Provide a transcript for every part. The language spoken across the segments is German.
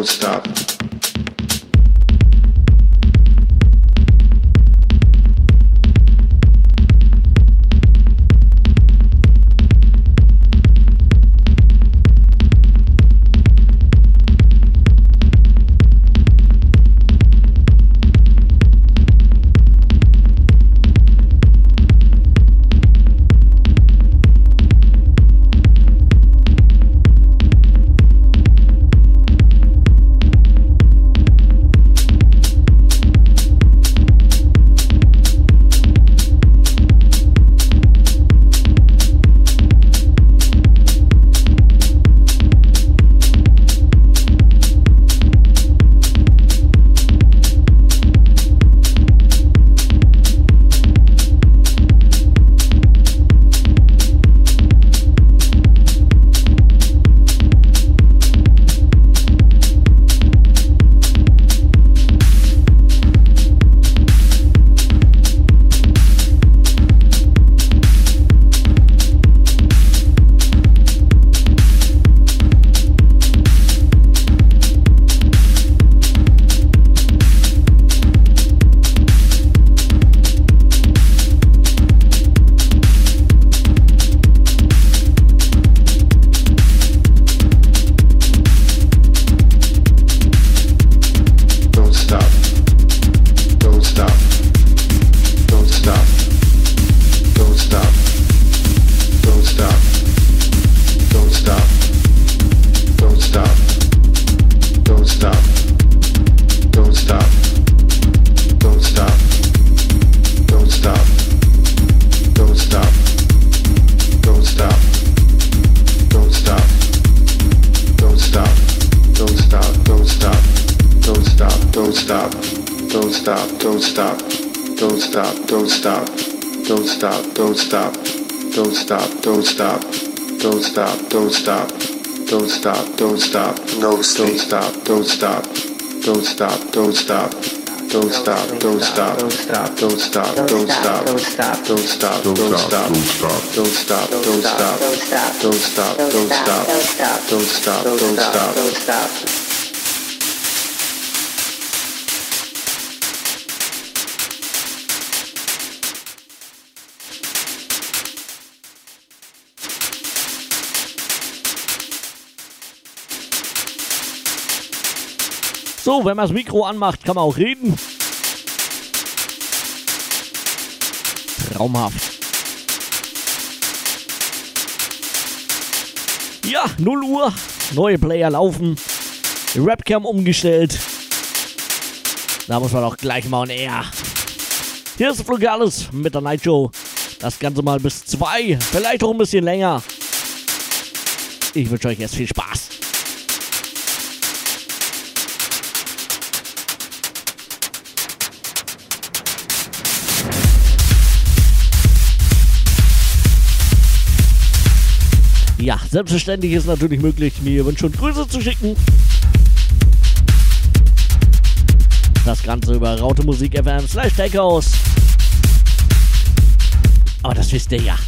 don't stop. Stop. no Don't stop. No Don't stop. Don't stop. Don't stop. Don't stop. Don't stop. Don't stop. Don't stop. Don't stop. Don't stop. Don't stop. Don't stop. Don't stop. Don't stop. Don't stop. Don't stop. Don't stop. Don't stop. Don't stop. Don't stop. So, wenn man das Mikro anmacht, kann man auch reden. Traumhaft. Ja, 0 Uhr, neue Player laufen, Webcam umgestellt. Da muss man auch gleich mal on air. Hier ist Flugales mit der Night Show. Das Ganze mal bis 2, vielleicht auch ein bisschen länger. Ich wünsche euch jetzt viel Spaß. Selbstverständlich ist natürlich möglich, mir Wünsche und Grüße zu schicken. Das Ganze über Raute Musik FM slash Takehouse. Aber das wisst ihr ja.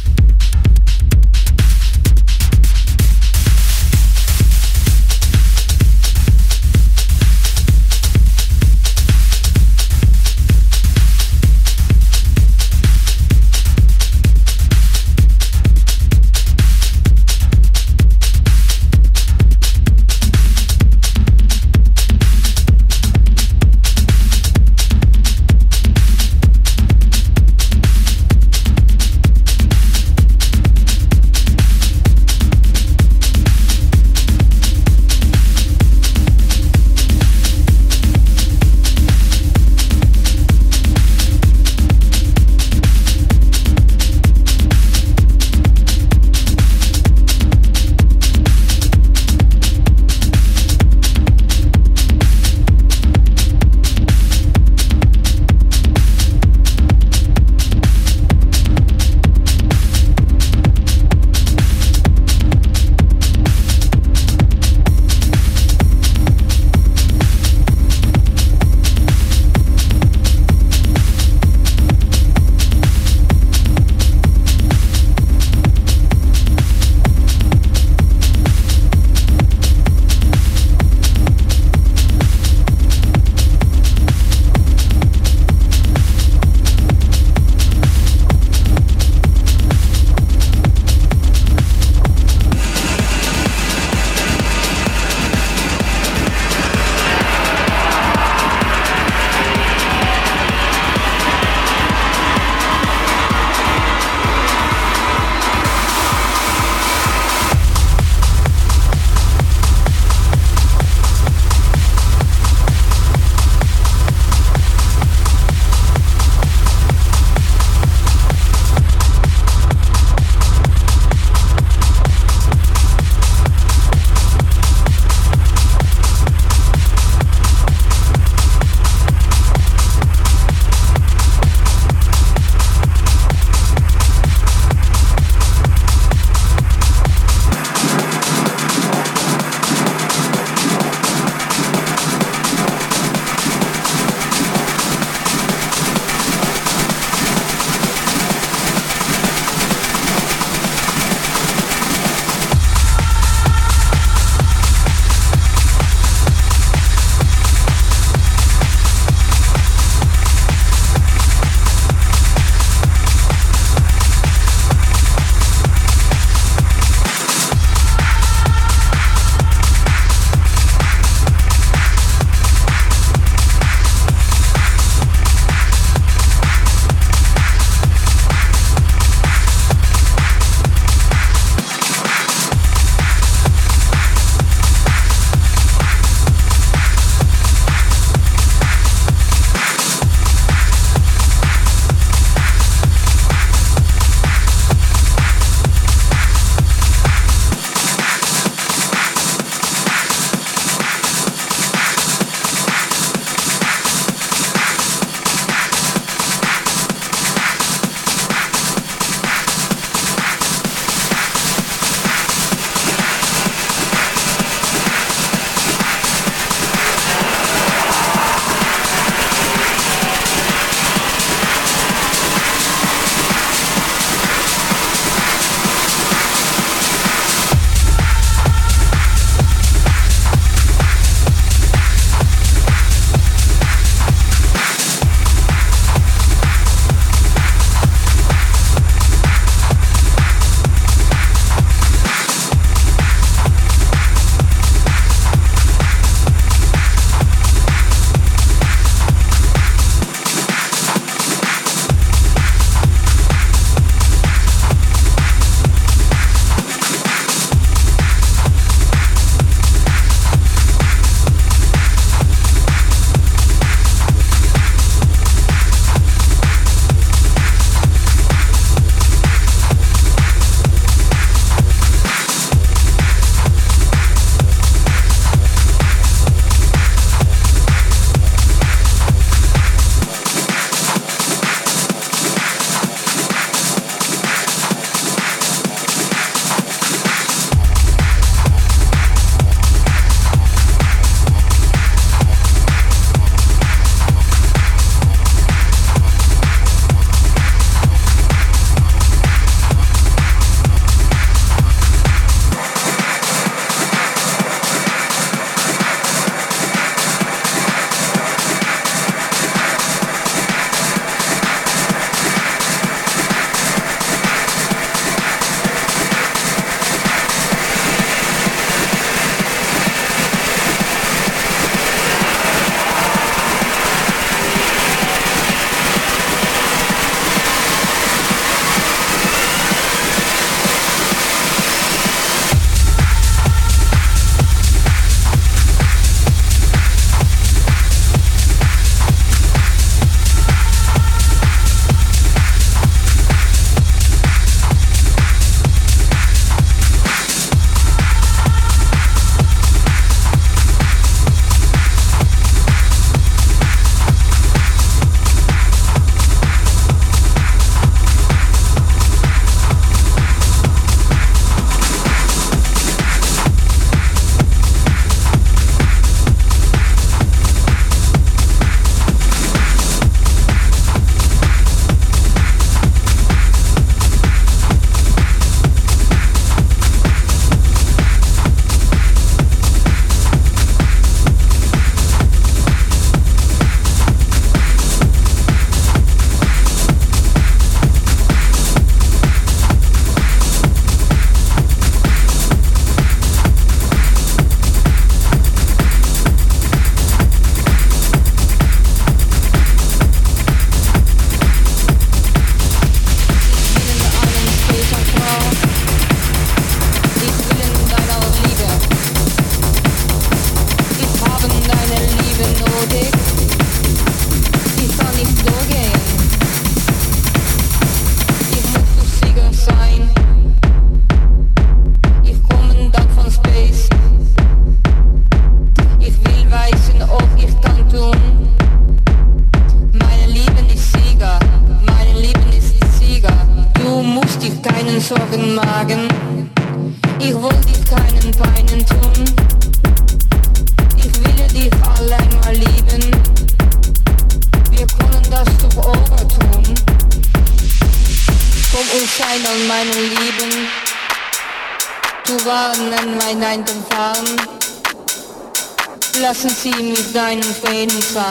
made.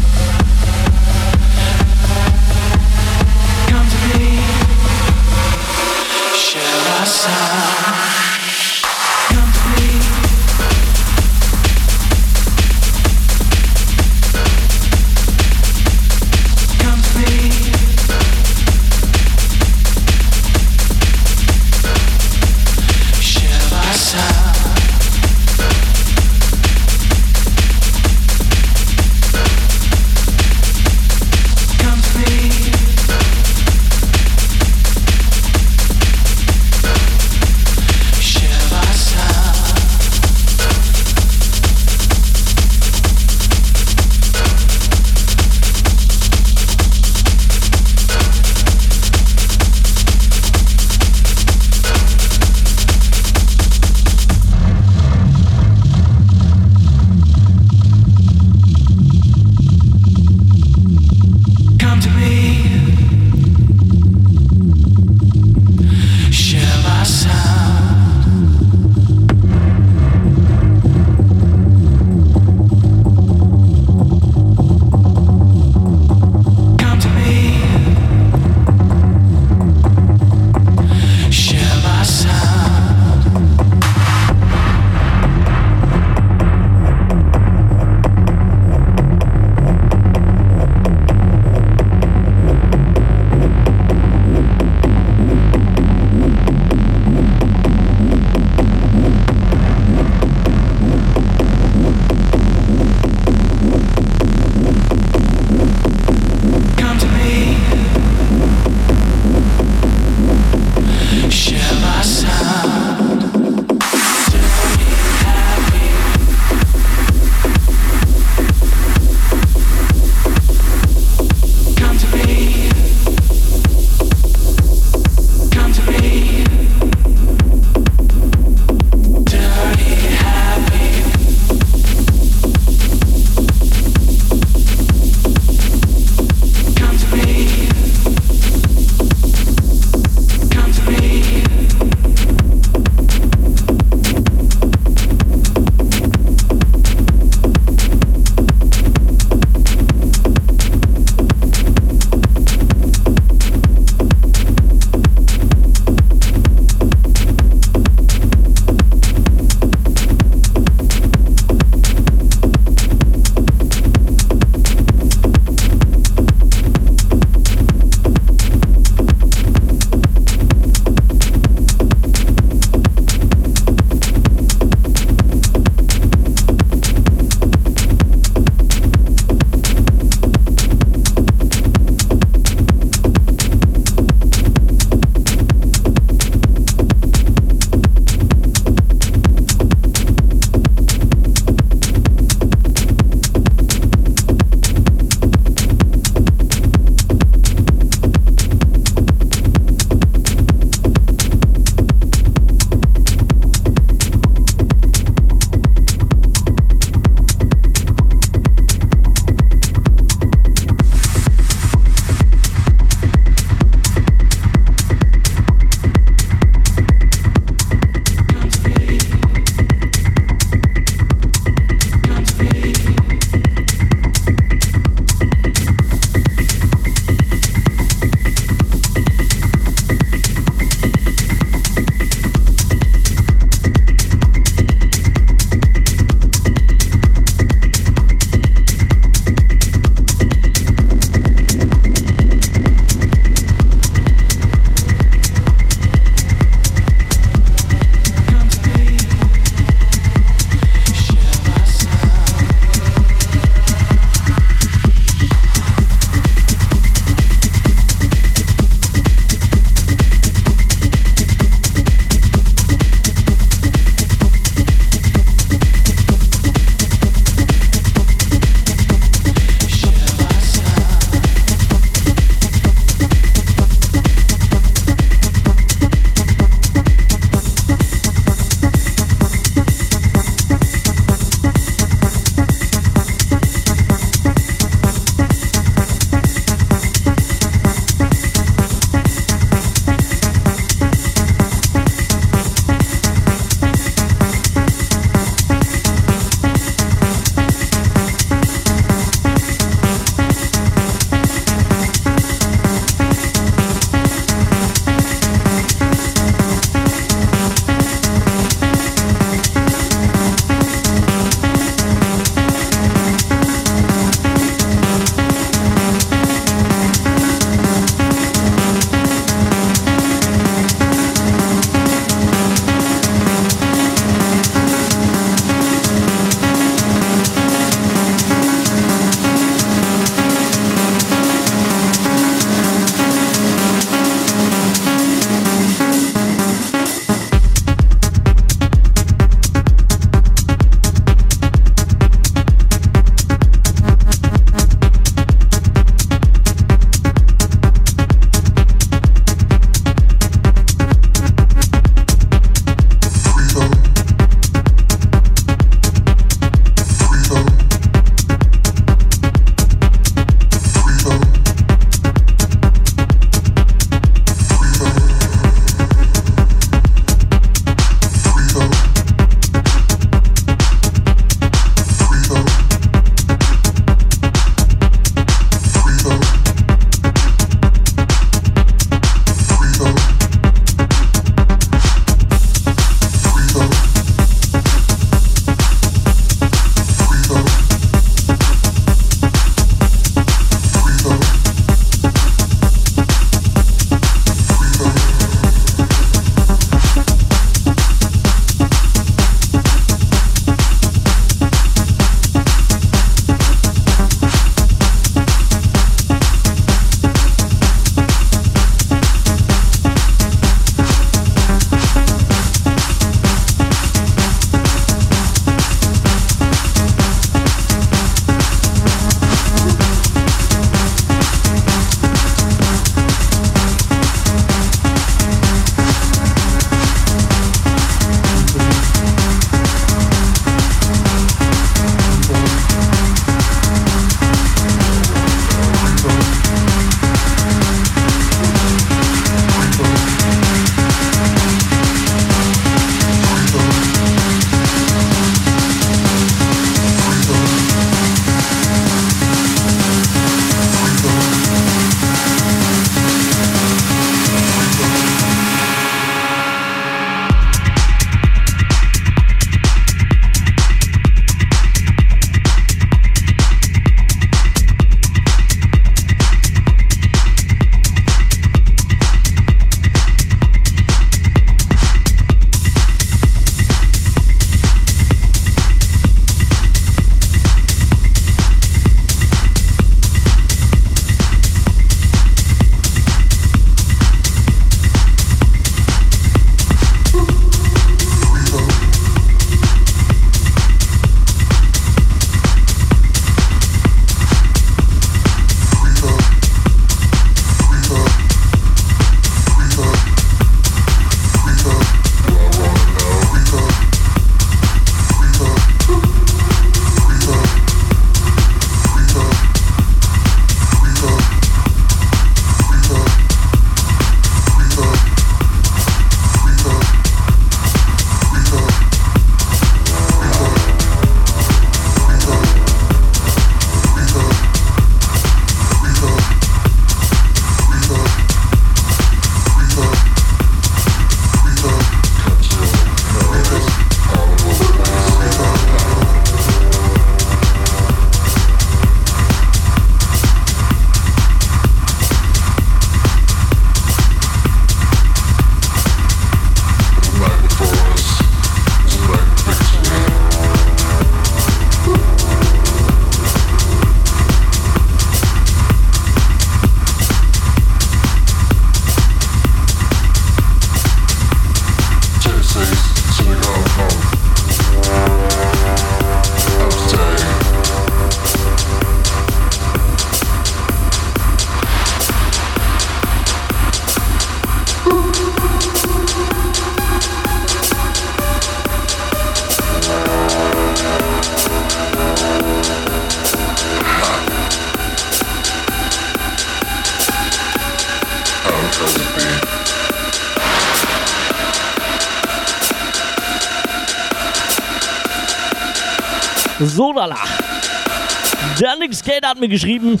Skate hat mir geschrieben.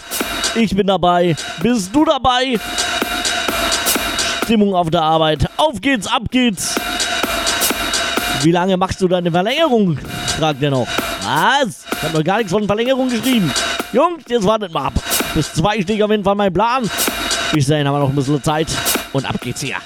Ich bin dabei. Bist du dabei? Stimmung auf der Arbeit. Auf geht's, ab geht's. Wie lange machst du deine Verlängerung? fragt er noch. Was? Ich hab noch gar nichts von Verlängerung geschrieben. Jungs, jetzt wartet mal ab. Bis zwei stehe ich auf jeden Fall mein Plan. Bis dahin haben wir noch ein bisschen Zeit. Und ab geht's hier.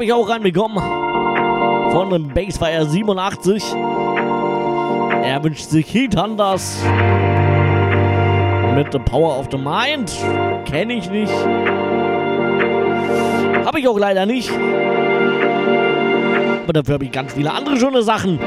Habe ich auch reinbekommen von dem Basefire 87. Er wünscht sich Heat Hunters mit The Power of the Mind. Kenne ich nicht. Habe ich auch leider nicht. Aber dafür habe ich ganz viele andere schöne Sachen.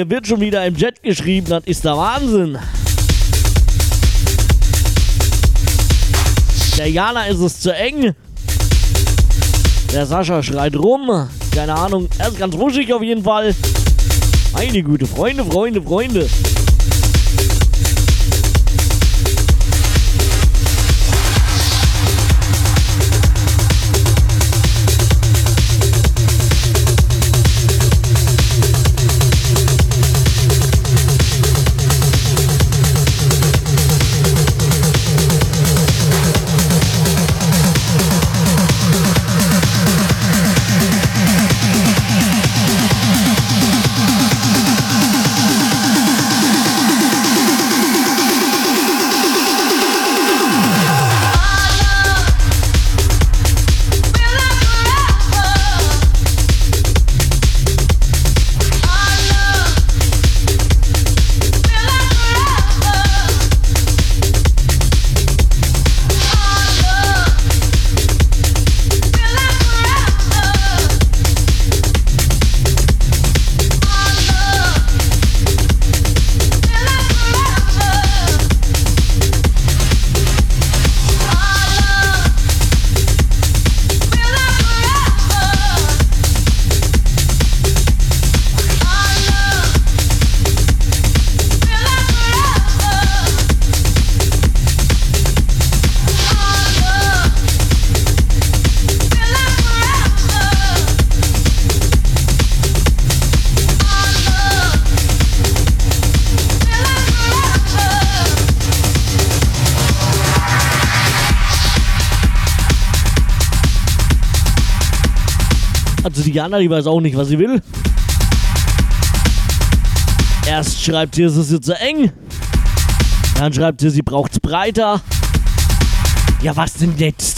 Hier wird schon wieder im Chat geschrieben, das ist der Wahnsinn. Der Jana ist es zu eng. Der Sascha schreit rum. Keine Ahnung, er ist ganz wuschig auf jeden Fall. Meine gute Freunde, Freunde, Freunde. Diana, die weiß auch nicht, was sie will. Erst schreibt sie, es ist jetzt zu eng. Dann schreibt sie, sie braucht es breiter. Ja, was denn jetzt?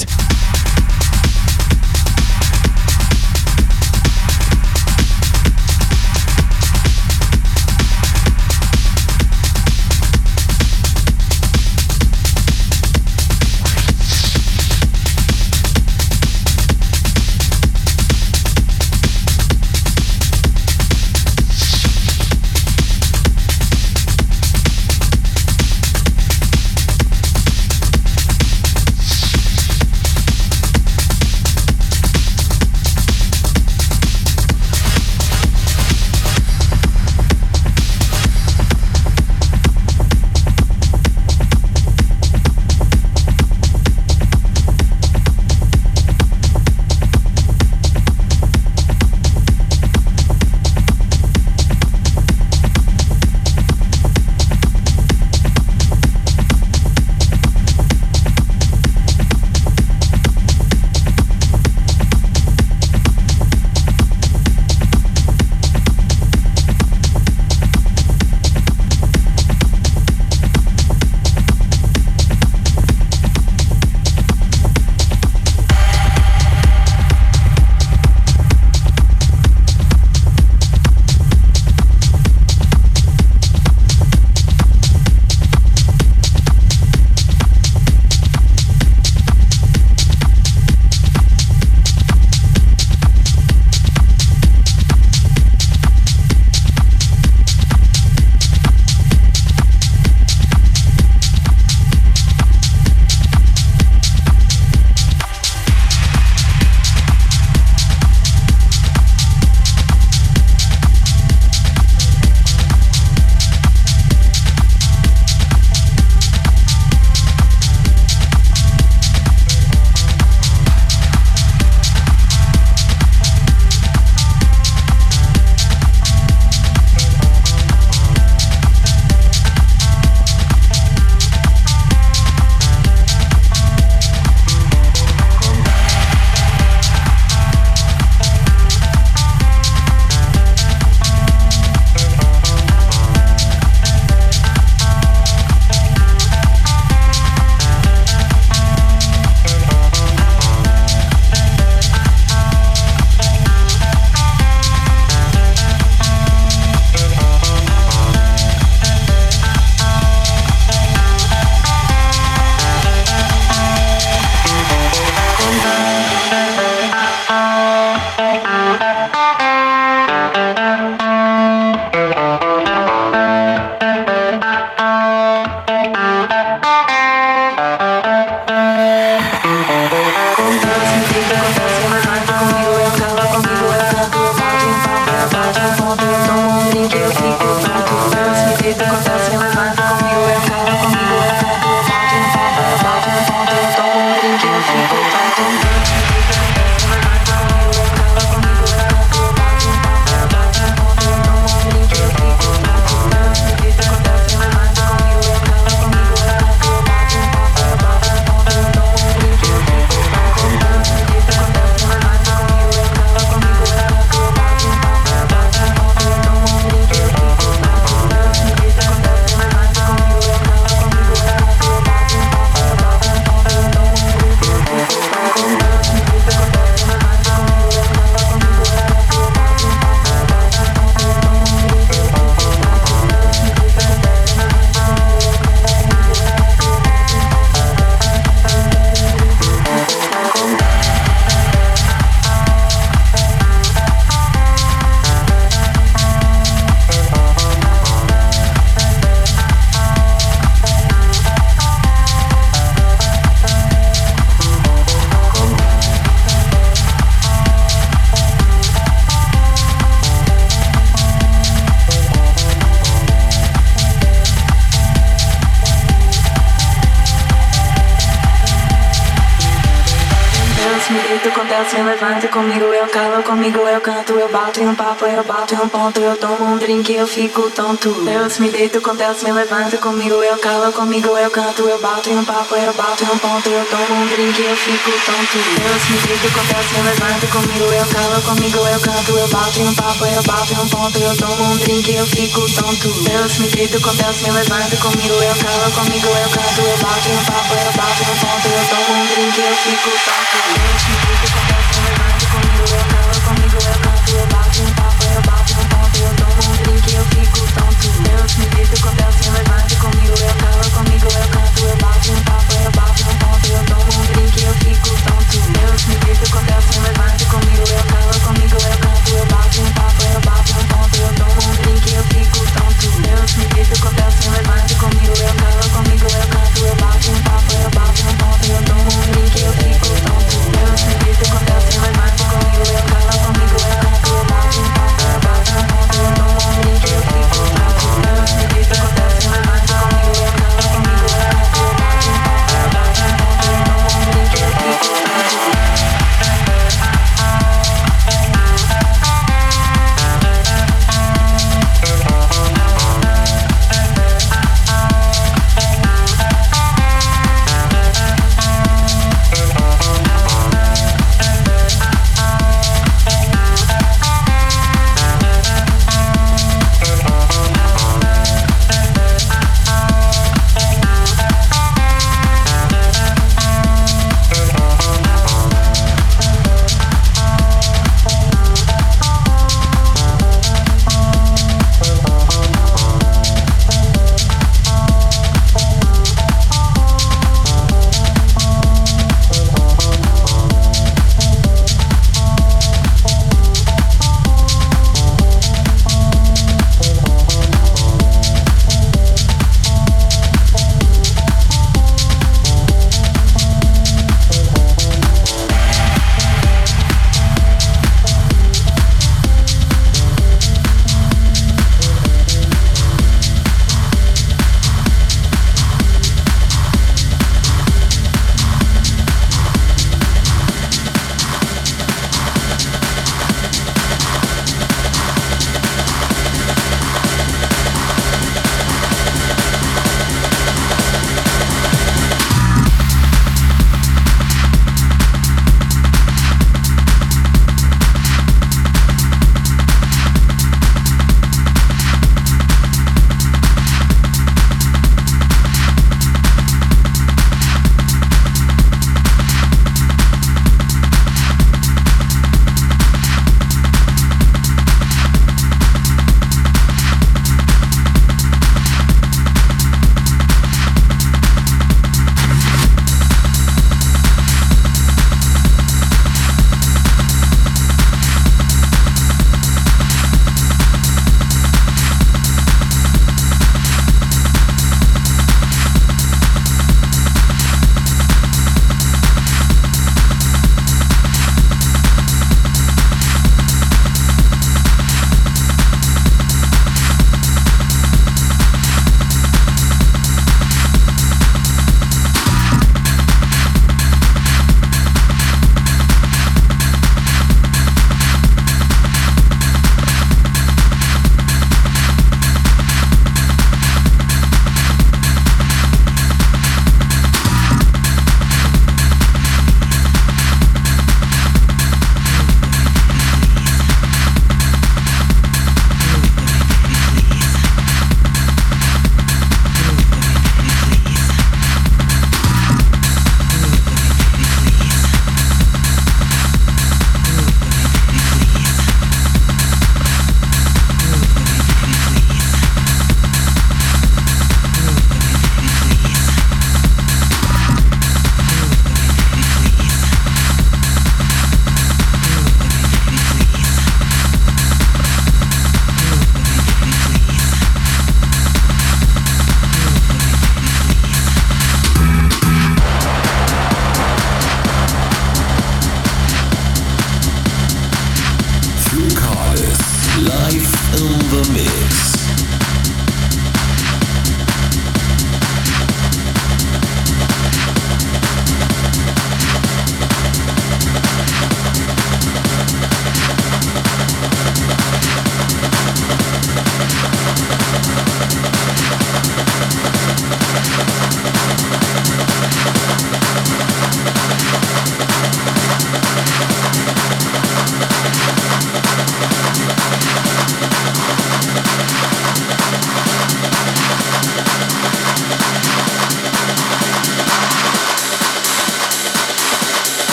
fico tonto. Deus me deito com Deus, me levanta comigo. Eu calo comigo, eu canto, eu bato em um papo, eu bato em um ponto. Eu tomo um drink, eu fico tonto. Deus me deito com Deus, me levanta comigo. Eu calo comigo, eu canto, eu bato em um papo, eu bato em um ponto. Eu tomo um drink, eu fico tonto. Deus me deito com Deus, me levanta comigo. Eu calo comigo, eu canto, eu bato em um papo, eu bato em um ponto. Eu tomo um drink, eu fico tonto.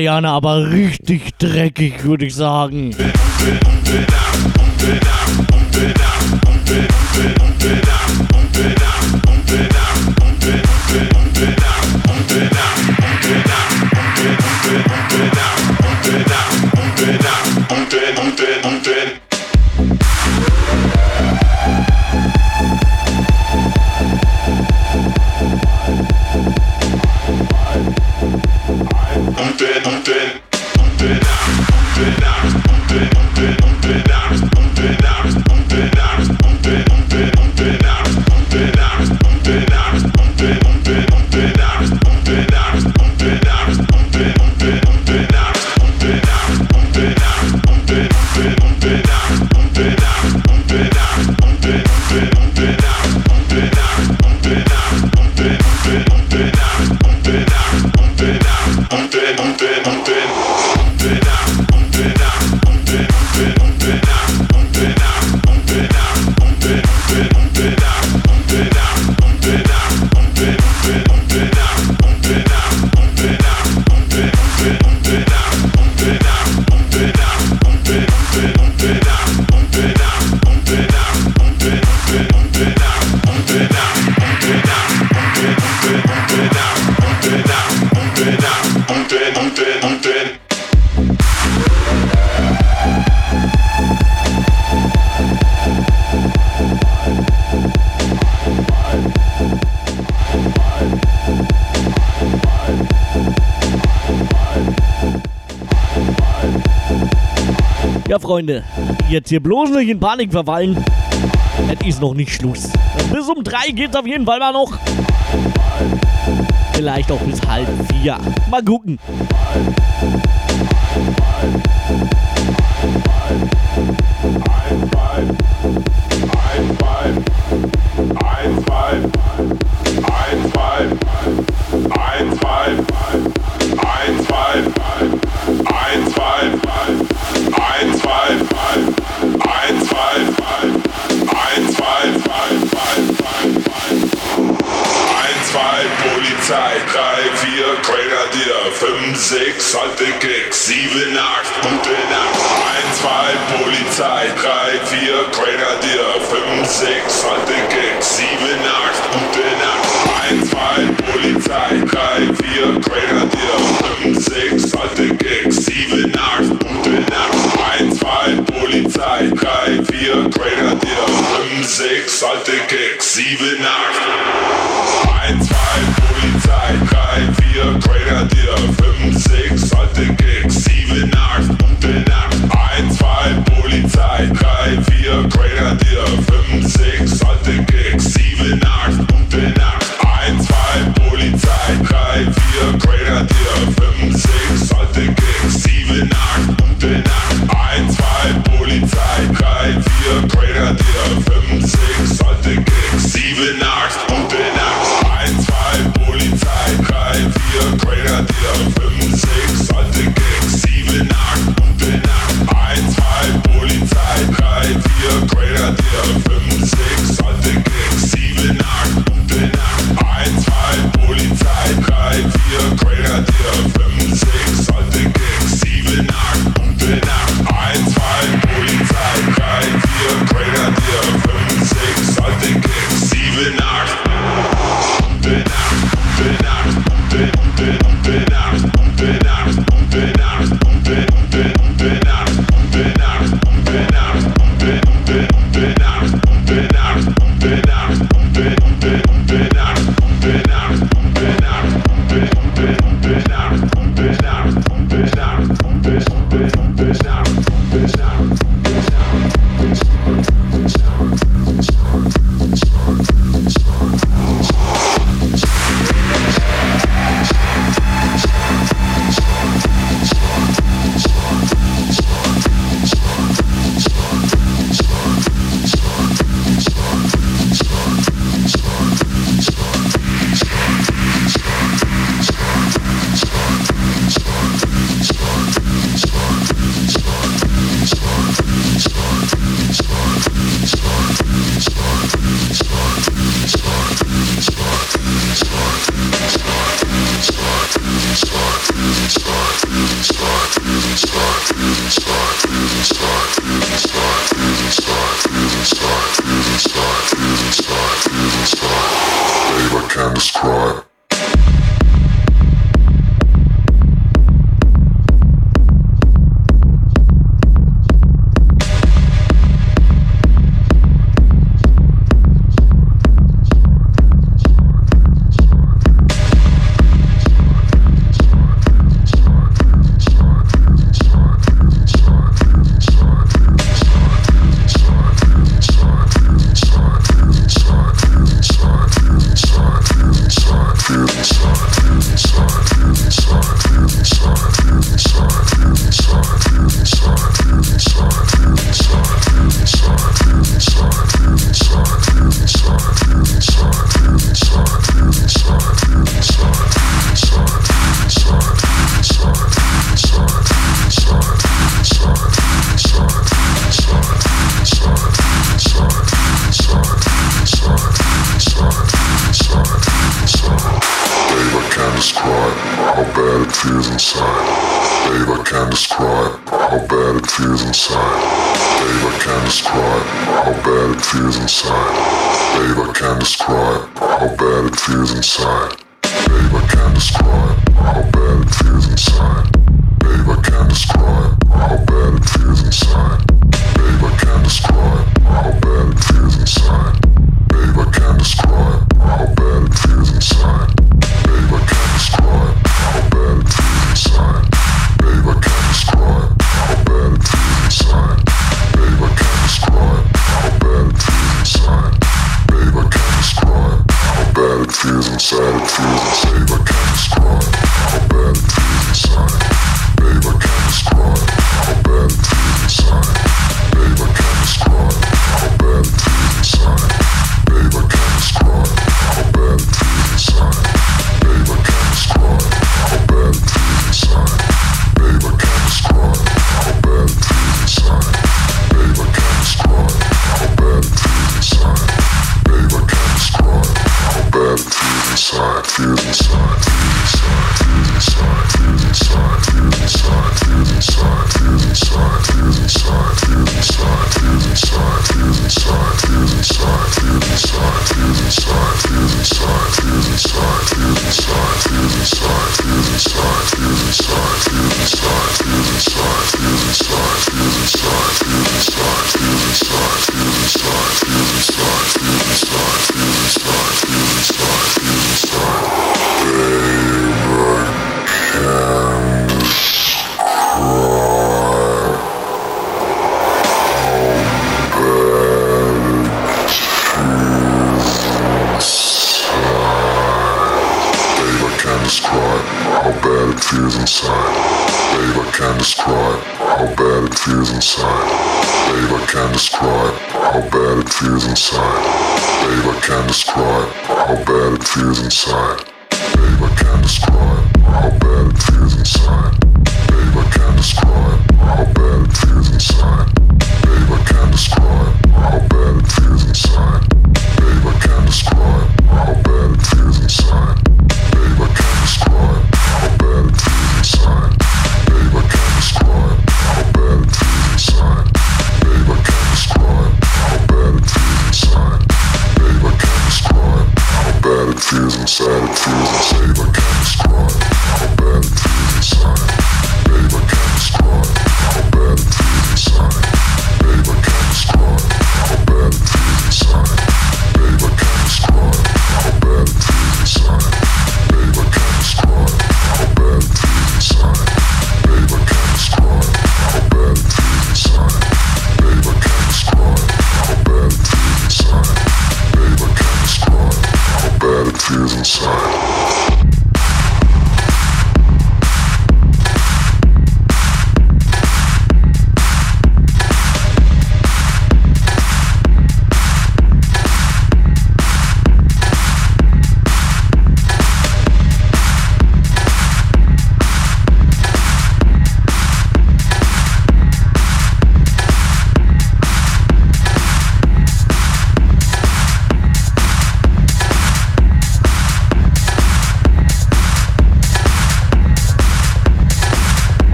Indianer, aber richtig dreckig, würde ich sagen. Freunde. Jetzt hier bloß nicht in Panik verfallen. Es ist noch nicht Schluss. Bis um drei geht's auf jeden Fall mal noch. Vielleicht auch bis halb vier. Mal gucken. 2, 3, 4, Trainer dir, 5, 6, halte Keks, 7, 8, gute Nacht, 1, 2, Polizei, 3, 4, Trainer dir, 5, 6, halte Keks, 7, 8, gute Nacht, 1, 2, Polizei, 3, 4, Trainer dir, 5, 6, halte Keks, 7, 8, gute Nacht, 1, 2, Polizei, 3, 4, Trainer dir, 5, 6, halte Keks, 7, 8.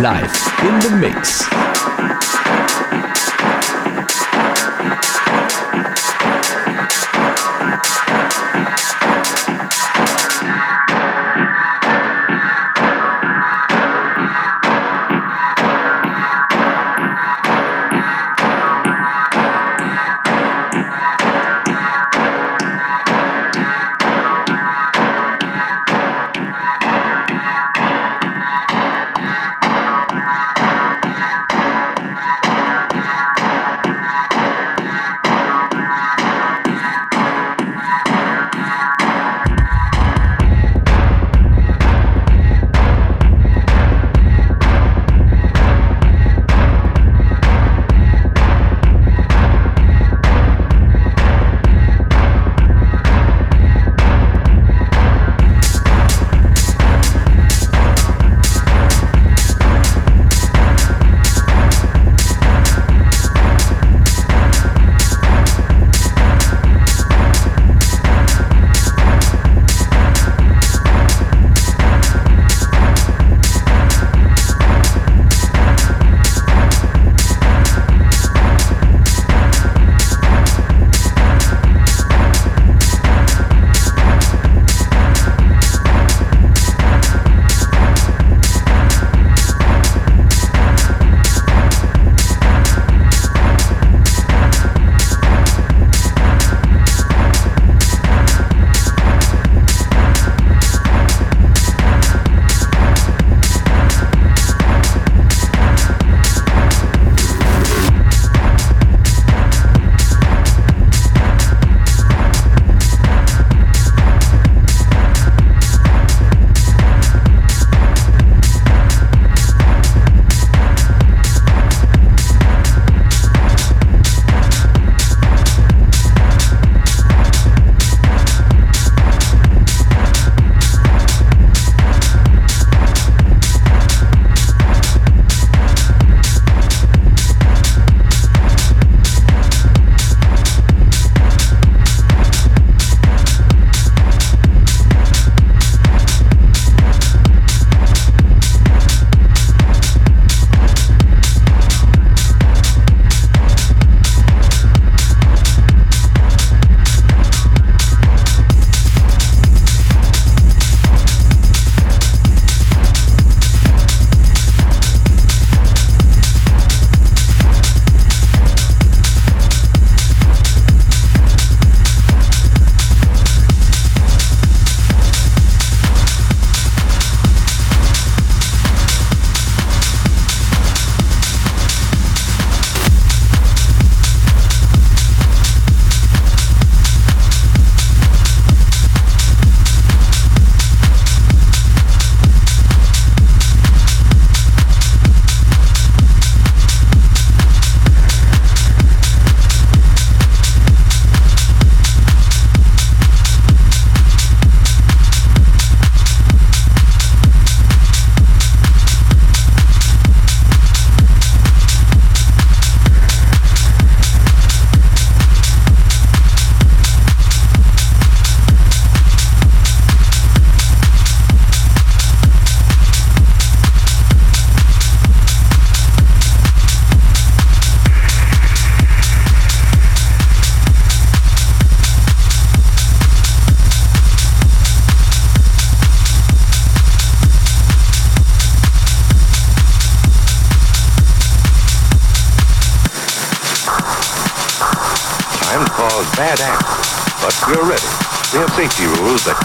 Live in the Mix.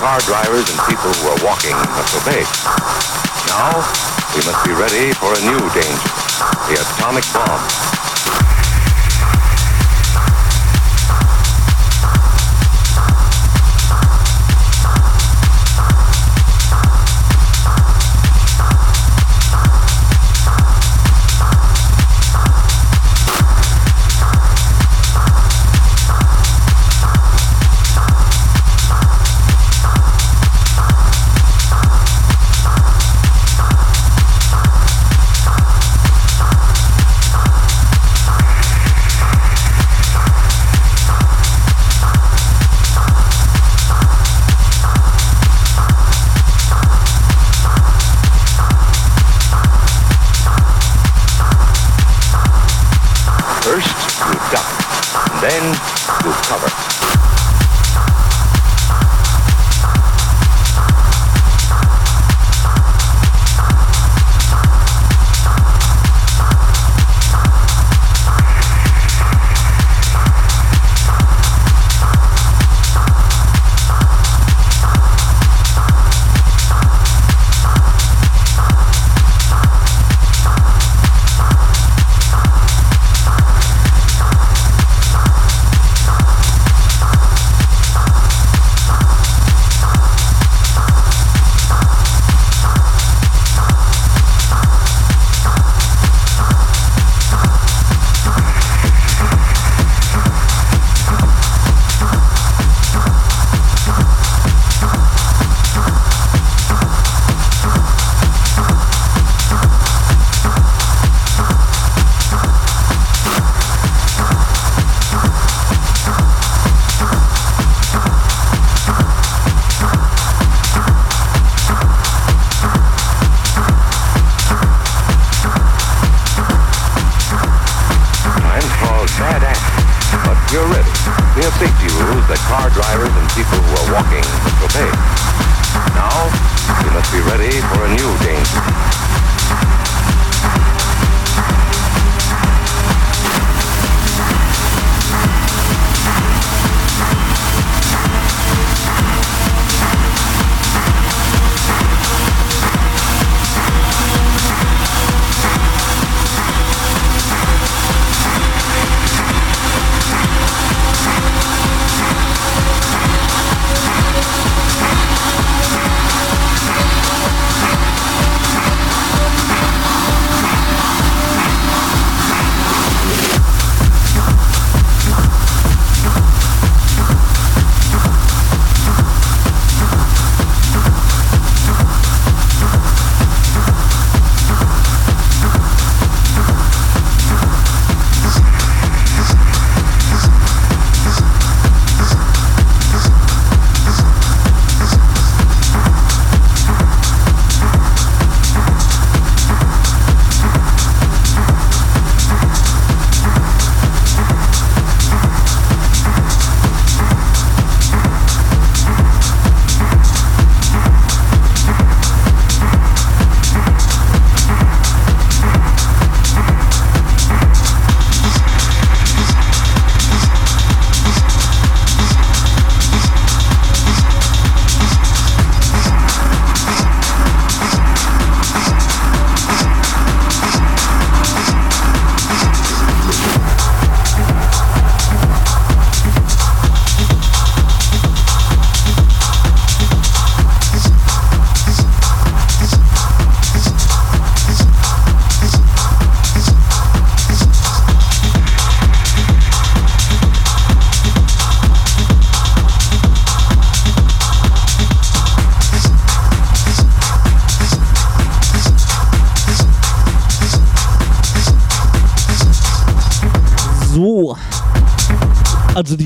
Car drivers and people who are walking must obey. Now, we must be ready for a new danger, the atomic bomb.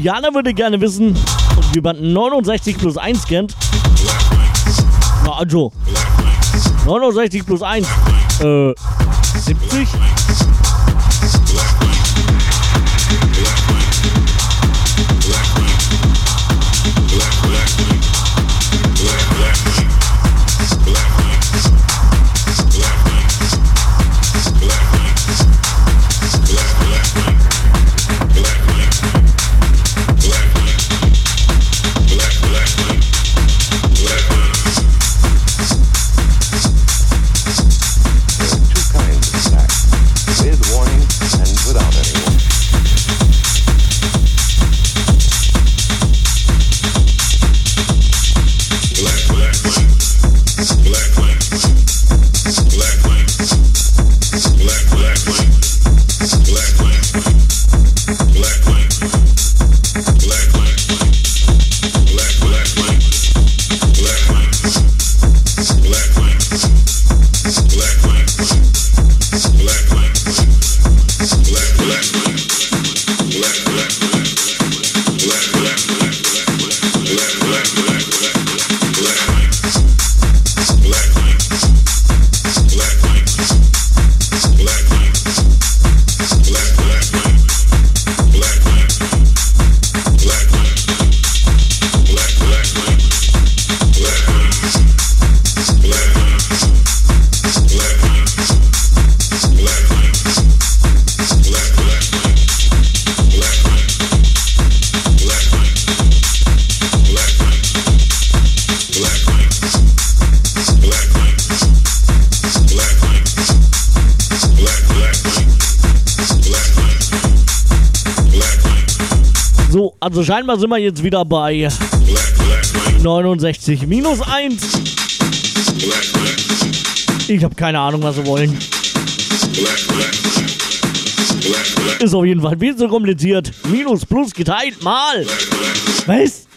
Diana würde gerne wissen, die Band 69 plus 1 kennt. Na also, 69 plus 1, äh, 70? Scheinbar sind wir jetzt wieder bei 69 minus 1. Ich habe keine Ahnung, was sie wollen. Ist auf jeden Fall viel zu kompliziert. Minus, plus, geteilt, mal. Was?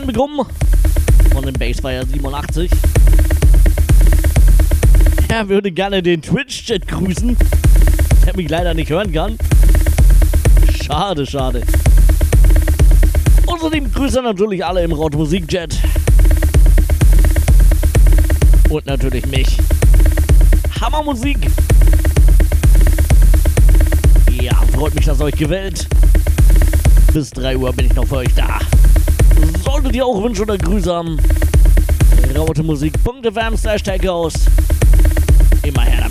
Gruß reinbekommen von dem Basefire 87. Er würde gerne den Twitch-Chat grüßen, der mich leider nicht hören kann. Schade, schade. Außerdem grüße natürlich alle im Rot Musik-Chat. Und natürlich mich. Hammermusik. Ja, freut mich, dass euch gewählt. Bis 3 Uhr bin ich noch für euch da. Solltet ihr auch Wünsche oder Grüße haben, rautemusik.fm slash takehouse. Immer her damit.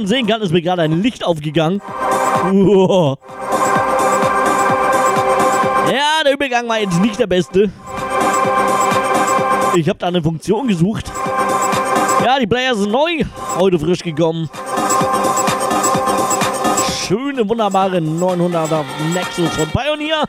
Webcam sehen kann, ist mir gerade ein Licht aufgegangen. Uoh. Ja, der Übergang war jetzt nicht der beste. Ich habe da eine Funktion gesucht. Ja, die Player sind neu. Heute frisch gekommen. Schöne, wunderbare 900er Nexus von Pioneer.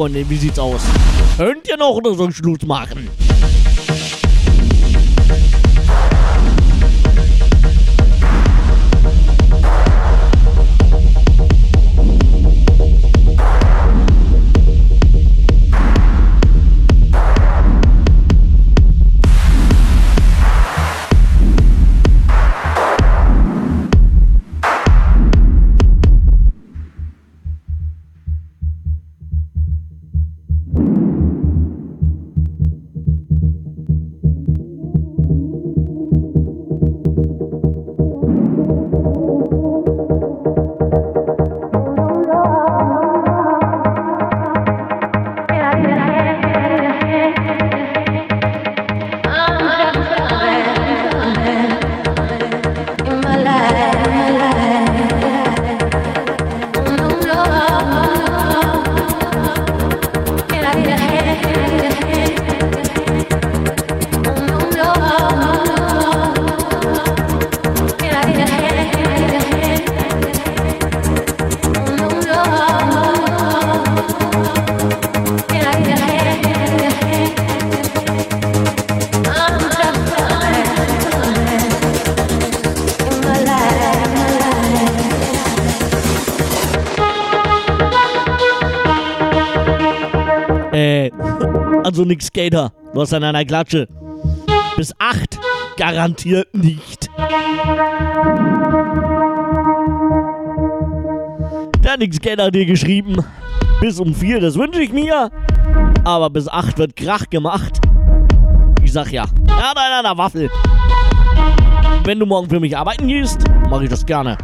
Freunde, wie sieht's aus? Könnt ihr noch ich Schluss machen? Nix Skater. Hast an einer Klatsche. Bis acht garantiert nicht. Der Nix Skater hat dir geschrieben. Bis um vier, das wünsche ich mir. Aber bis acht wird Krach gemacht. Ich sag ja. Ja, nein, nein, nein, Waffel. Wenn du morgen für mich arbeiten gehst, mache ich das gerne.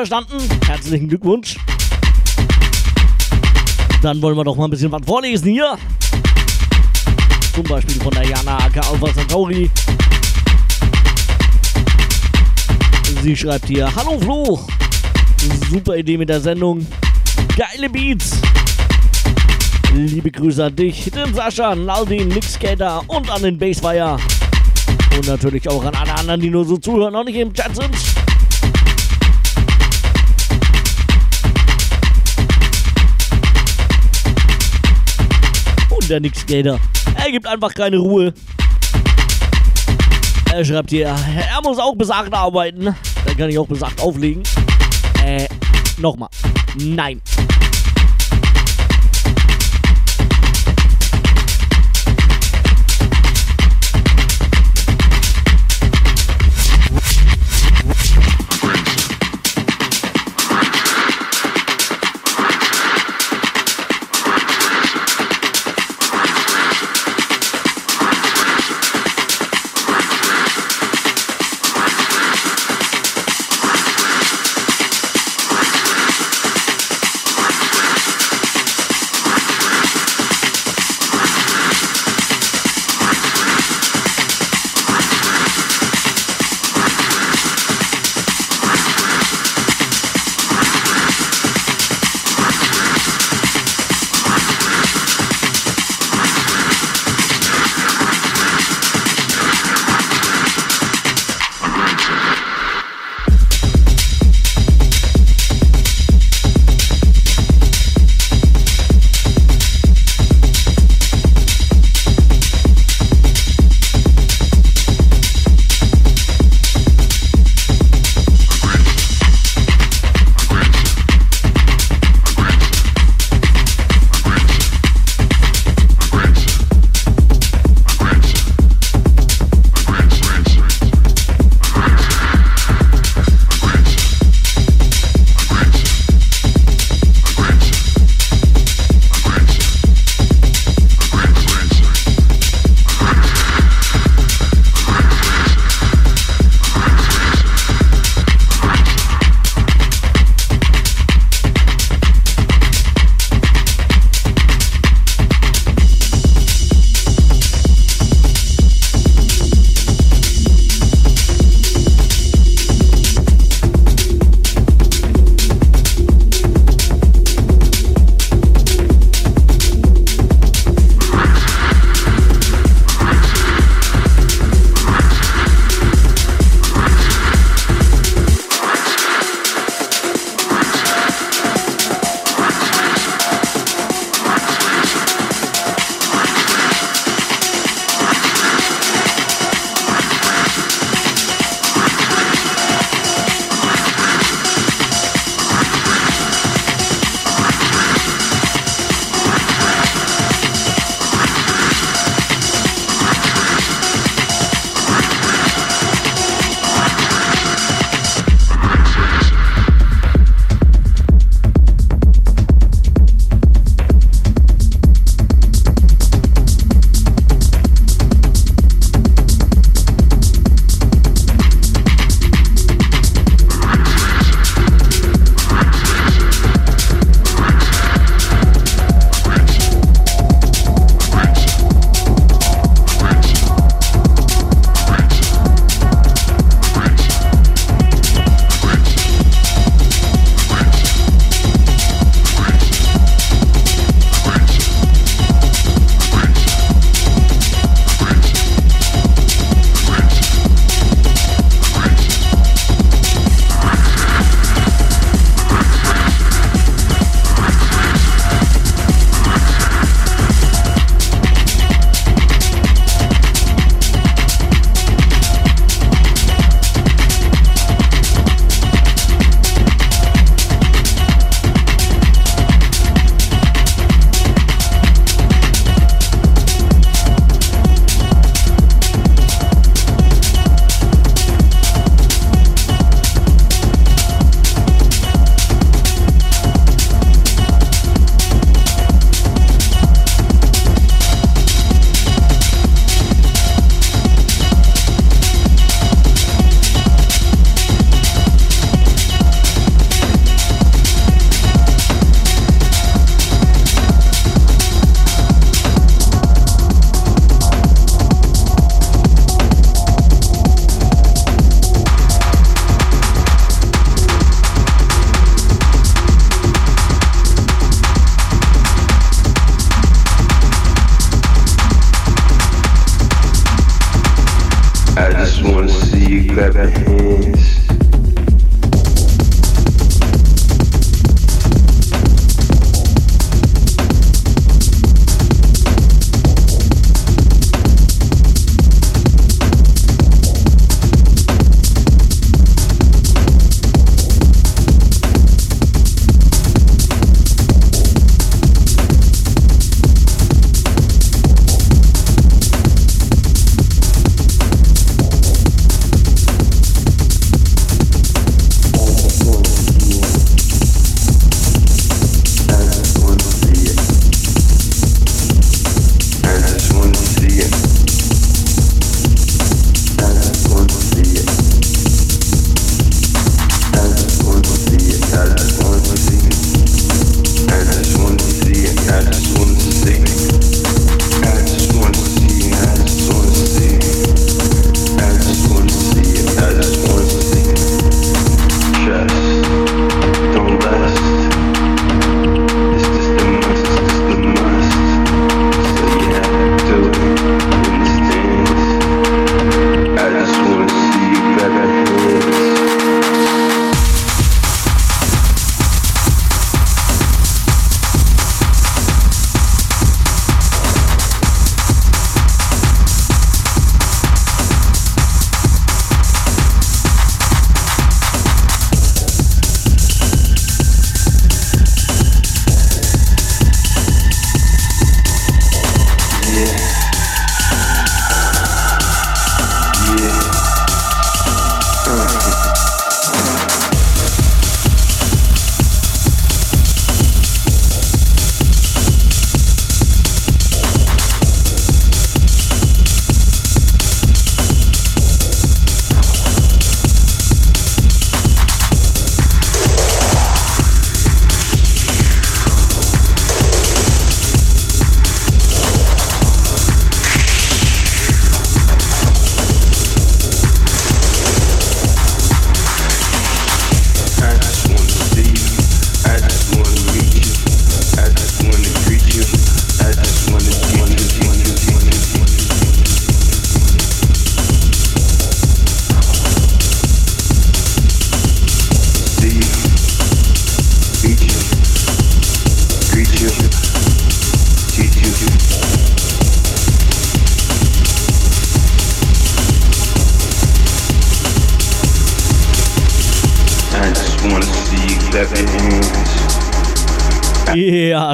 Überstanden. Herzlichen Glückwunsch. Dann wollen wir doch mal ein bisschen was vorlesen hier. Zum Beispiel von der Jana Aka Alpha Centauri. Sie schreibt hier: Hallo Flo. Super Idee mit der Sendung. Geile Beats. Liebe Grüße an dich, den Sascha, Naldin, Nick Skater und an den Bassfire. Und natürlich auch an alle anderen, die nur so zuhören, noch nicht im Chat sind. Der Nick Skater. Er gibt einfach keine Ruhe. Er schreibt hier, er muss auch besagt arbeiten. Dann kann ich auch besagt auflegen. Äh, nochmal. Nein.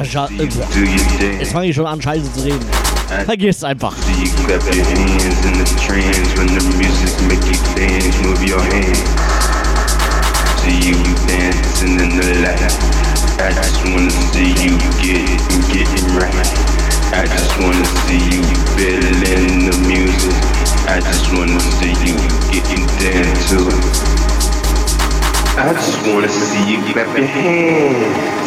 Scha Jetzt fange ich schon an, Scheiße zu reden. Vergiss einfach. I just wanna see you get getting right. I just wanna see you feeling the music. I just wanna see you getting down to it. I just wanna see you clap your hands.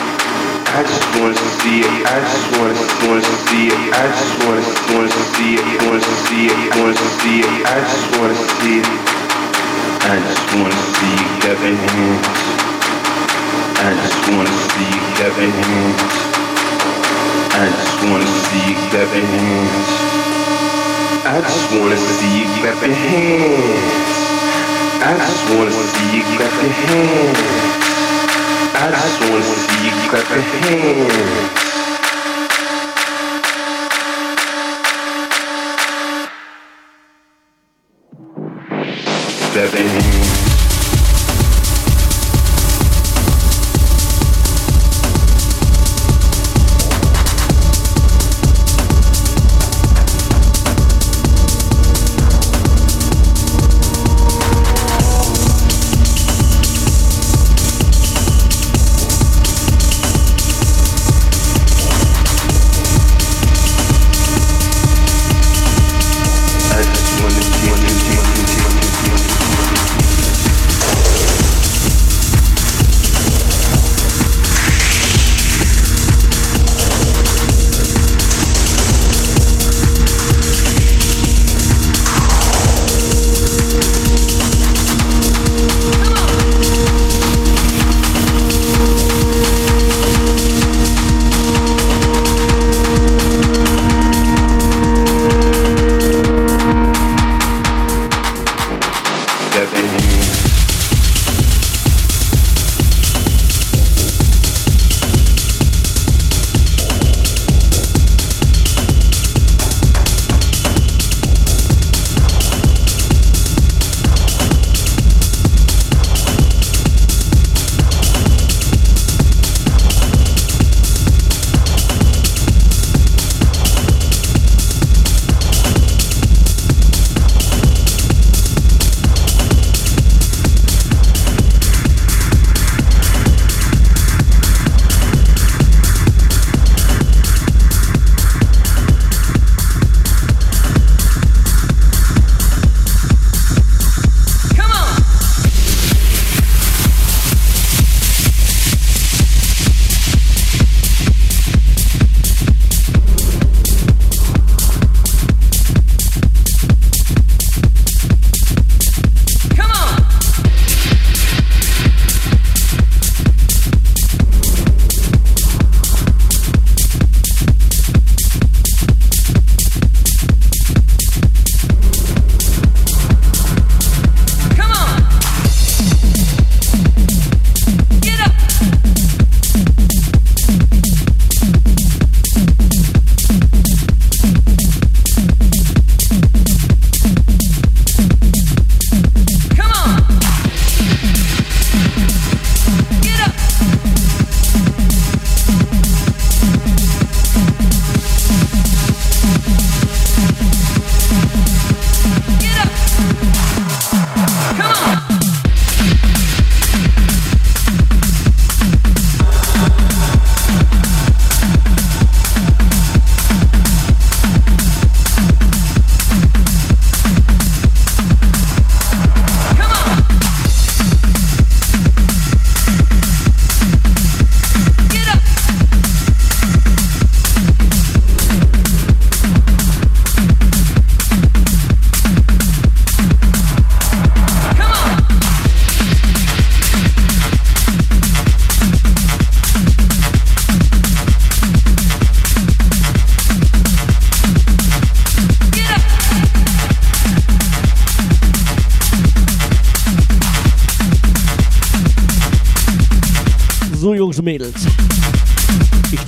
I just wanna see it. I just wanna wanna see it. I just wanna wanna see it. Wanna see it. Wanna see it. I just wanna see it. I just wanna see hands. I just wanna see clapping hands. I just wanna see hands. I just wanna see hands. I just wanna see hands. I just wanna see you clap your hands. Clap your hands.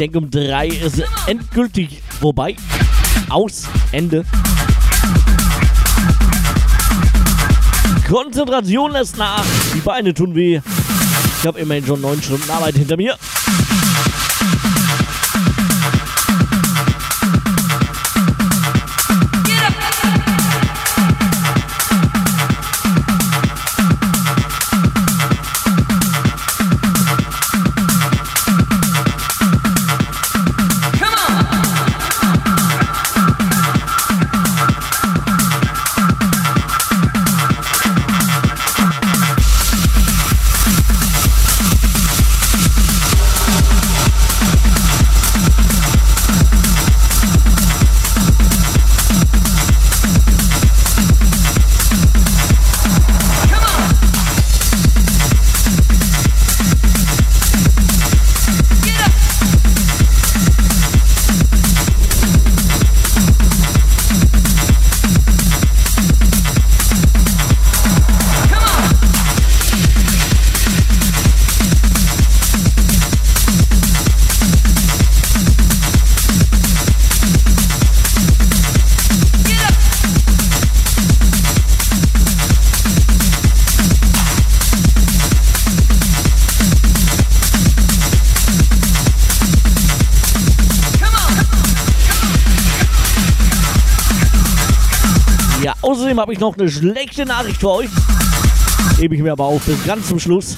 Denke, um drei ist endgültig vorbei. Aus. Ende. Konzentration lässt nach. Die Beine tun weh. Ich habe immerhin schon neun Stunden Arbeit hinter mir. Habe ich noch eine schlechte Nachricht für euch. Hebe ich mir aber auf bis ganz zum Schluss.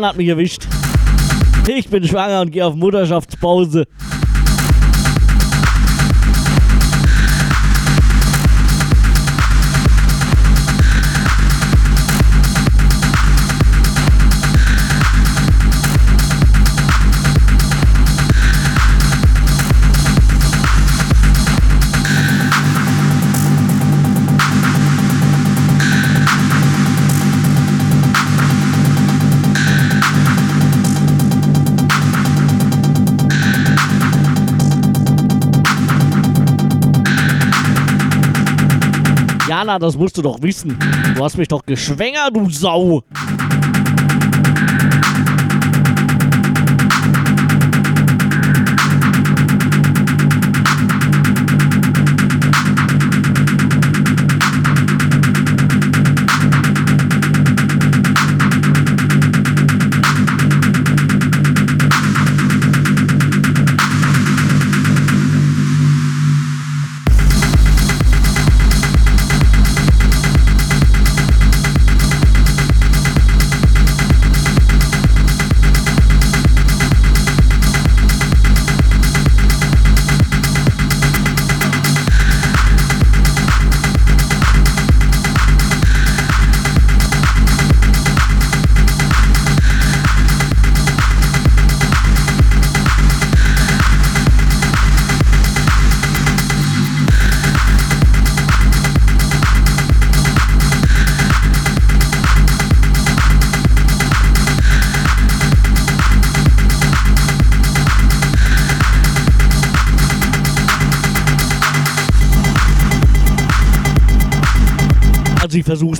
Jan hat mich erwischt. Ich bin schwanger und gehe auf Mutterschaftspause. Jana, das musst du doch wissen. Du hast mich doch geschwängert, du Sau.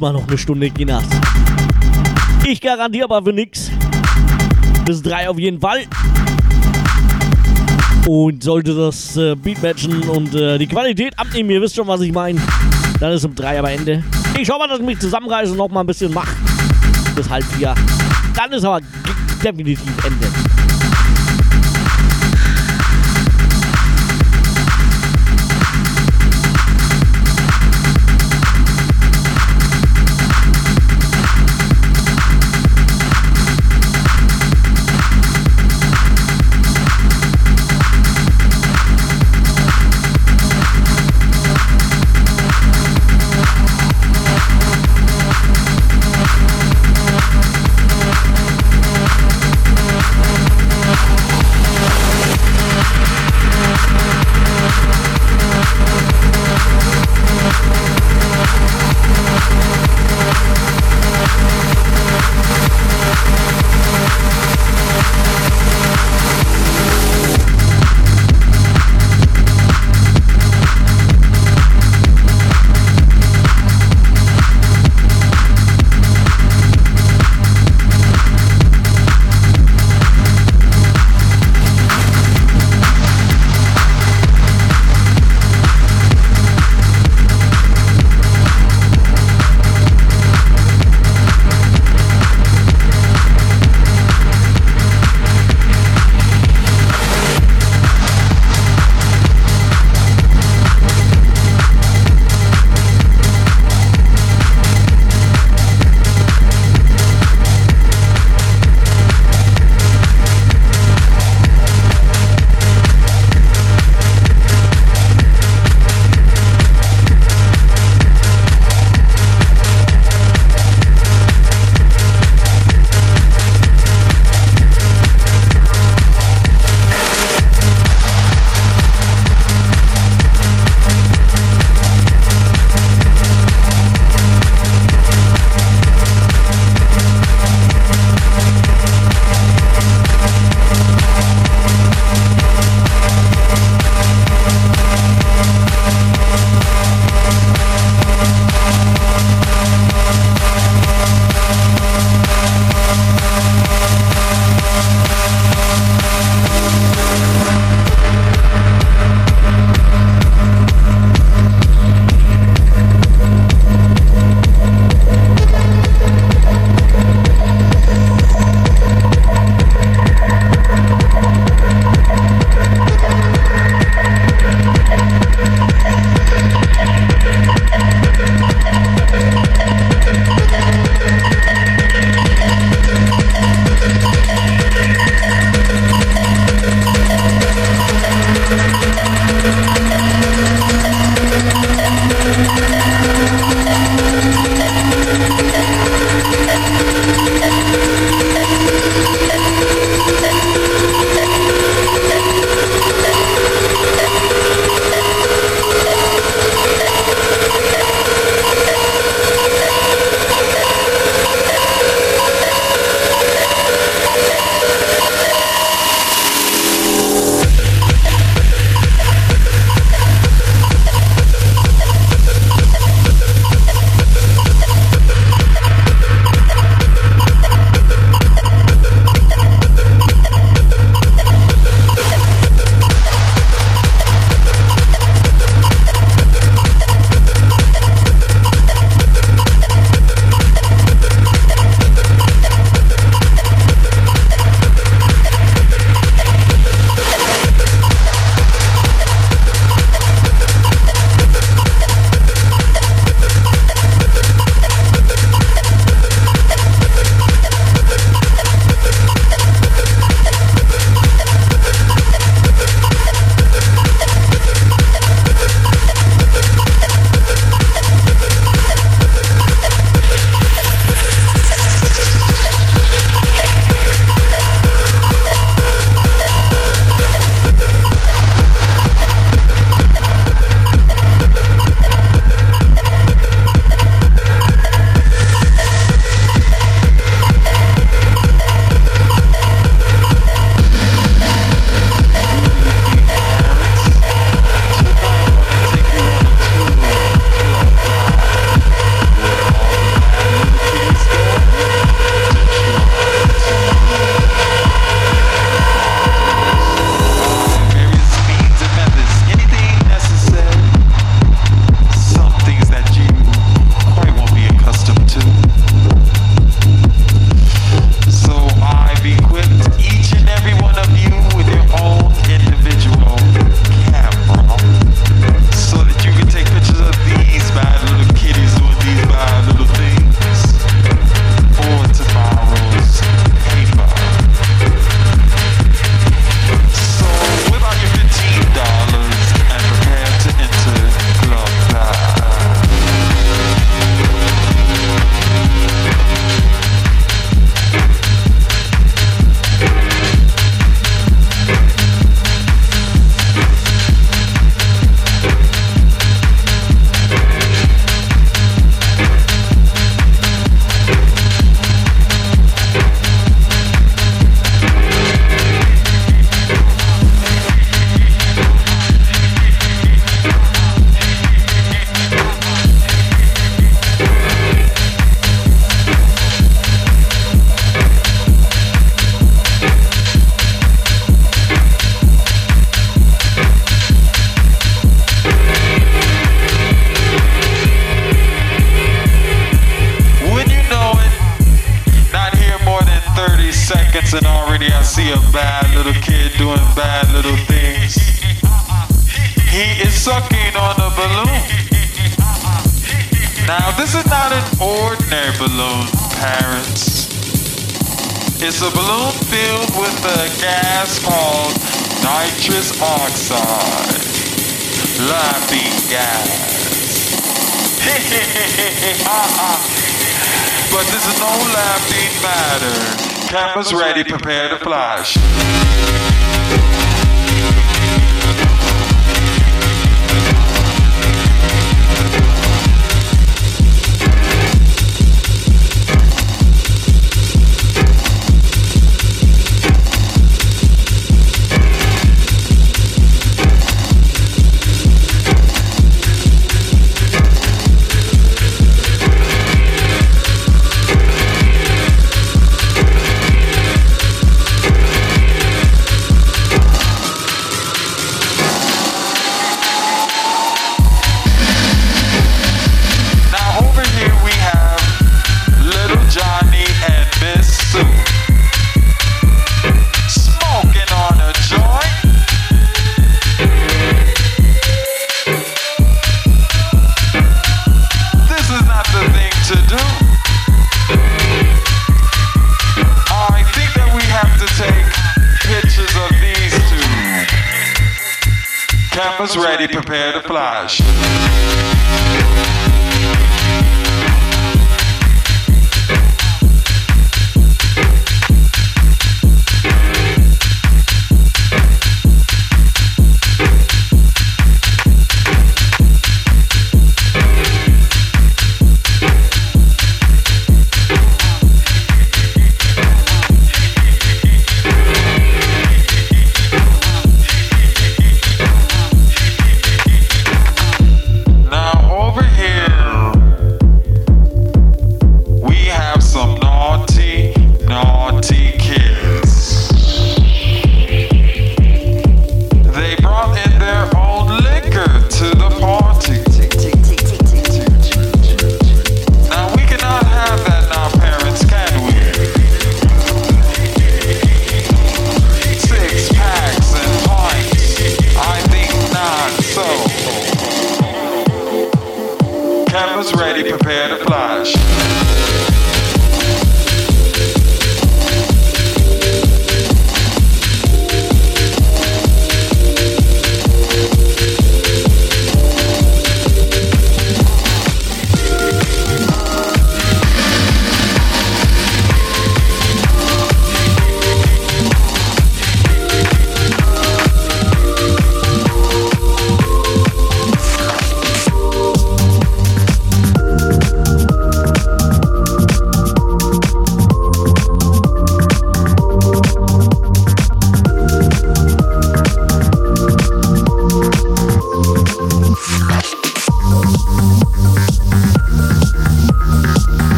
Mal noch eine Stunde, Ginas. Ich garantiere aber für nix. Bis drei auf jeden Fall. Und sollte das äh, Beat matchen und äh, die Qualität abnehmen, ihr wisst schon, was ich meine, dann ist um drei aber Ende. Ich schau mal, dass ich mich zusammenreiße und noch mal ein bisschen mache. Bis halb vier. Dann ist aber definitiv Ende.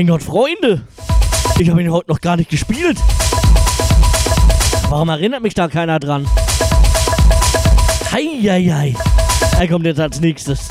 Mein Gott, Freunde! Ich habe ihn heute noch gar nicht gespielt. Warum erinnert mich da keiner dran? Heieiei. Er kommt jetzt als nächstes.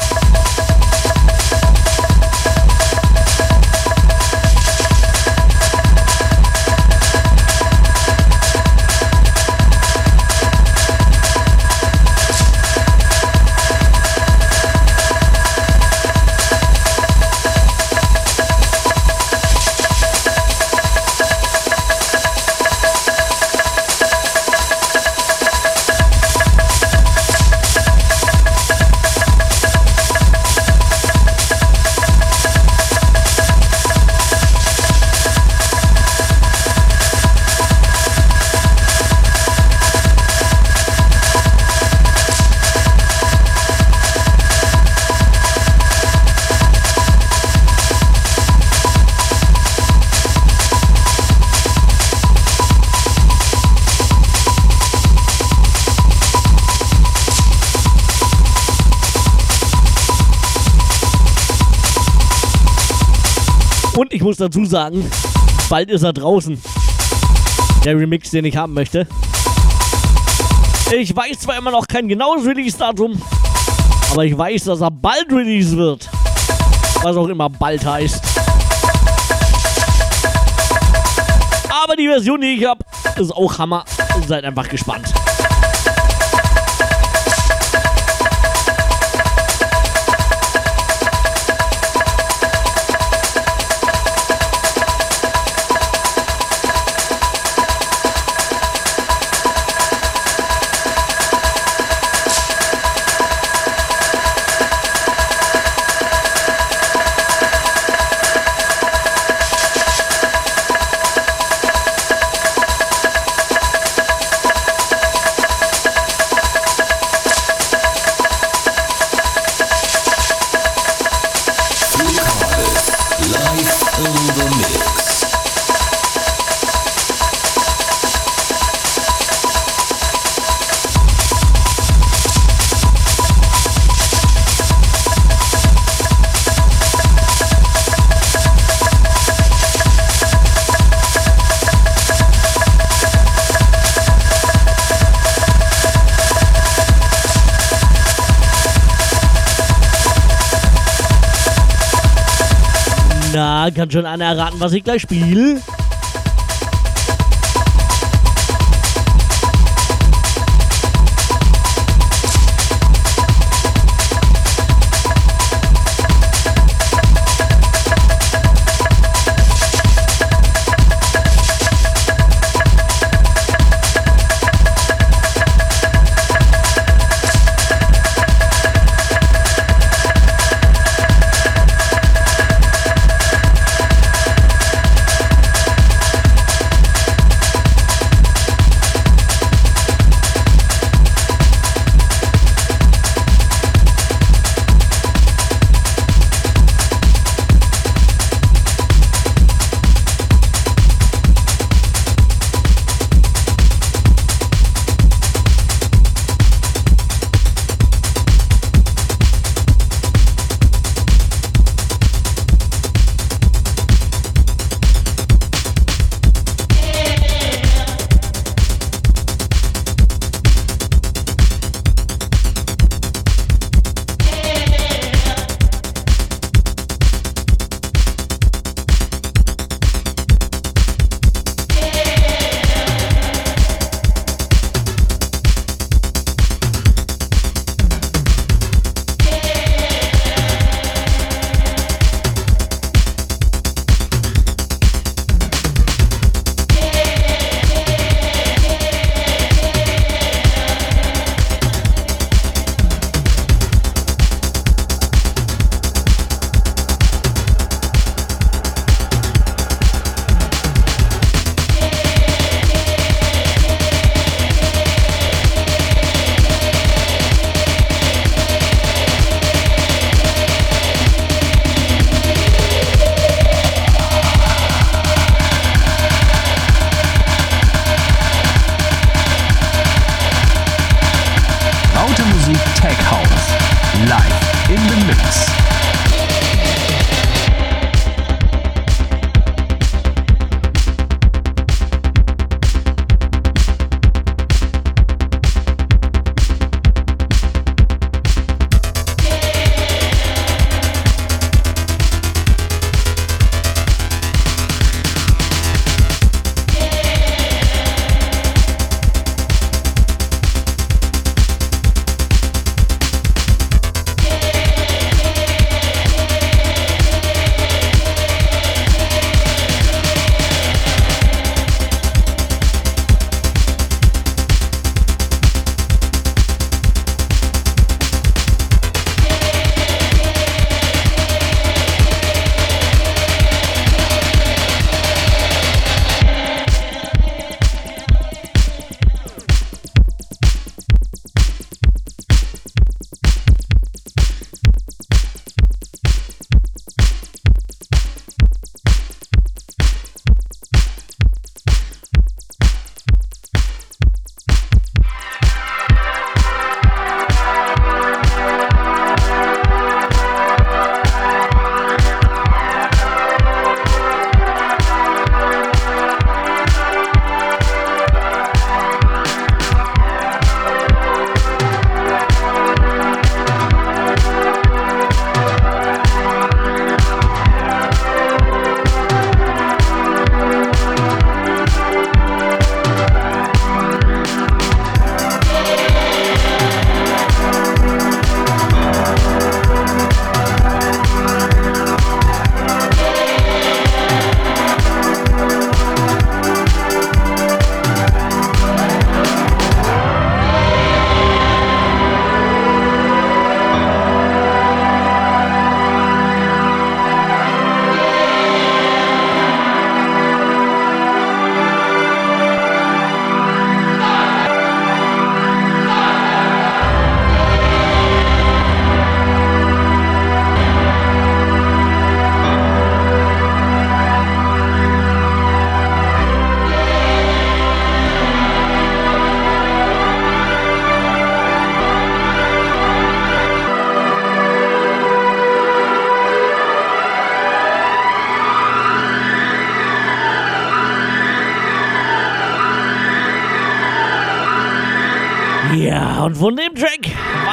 Muss dazu sagen, bald ist er draußen. Der Remix, den ich haben möchte. Ich weiß zwar immer noch kein genaues Release-Datum, aber ich weiß, dass er bald release wird. Was auch immer bald heißt. Aber die Version, die ich habe, ist auch Hammer. Seid einfach gespannt. Kann schon einer erraten, was ich gleich spiele.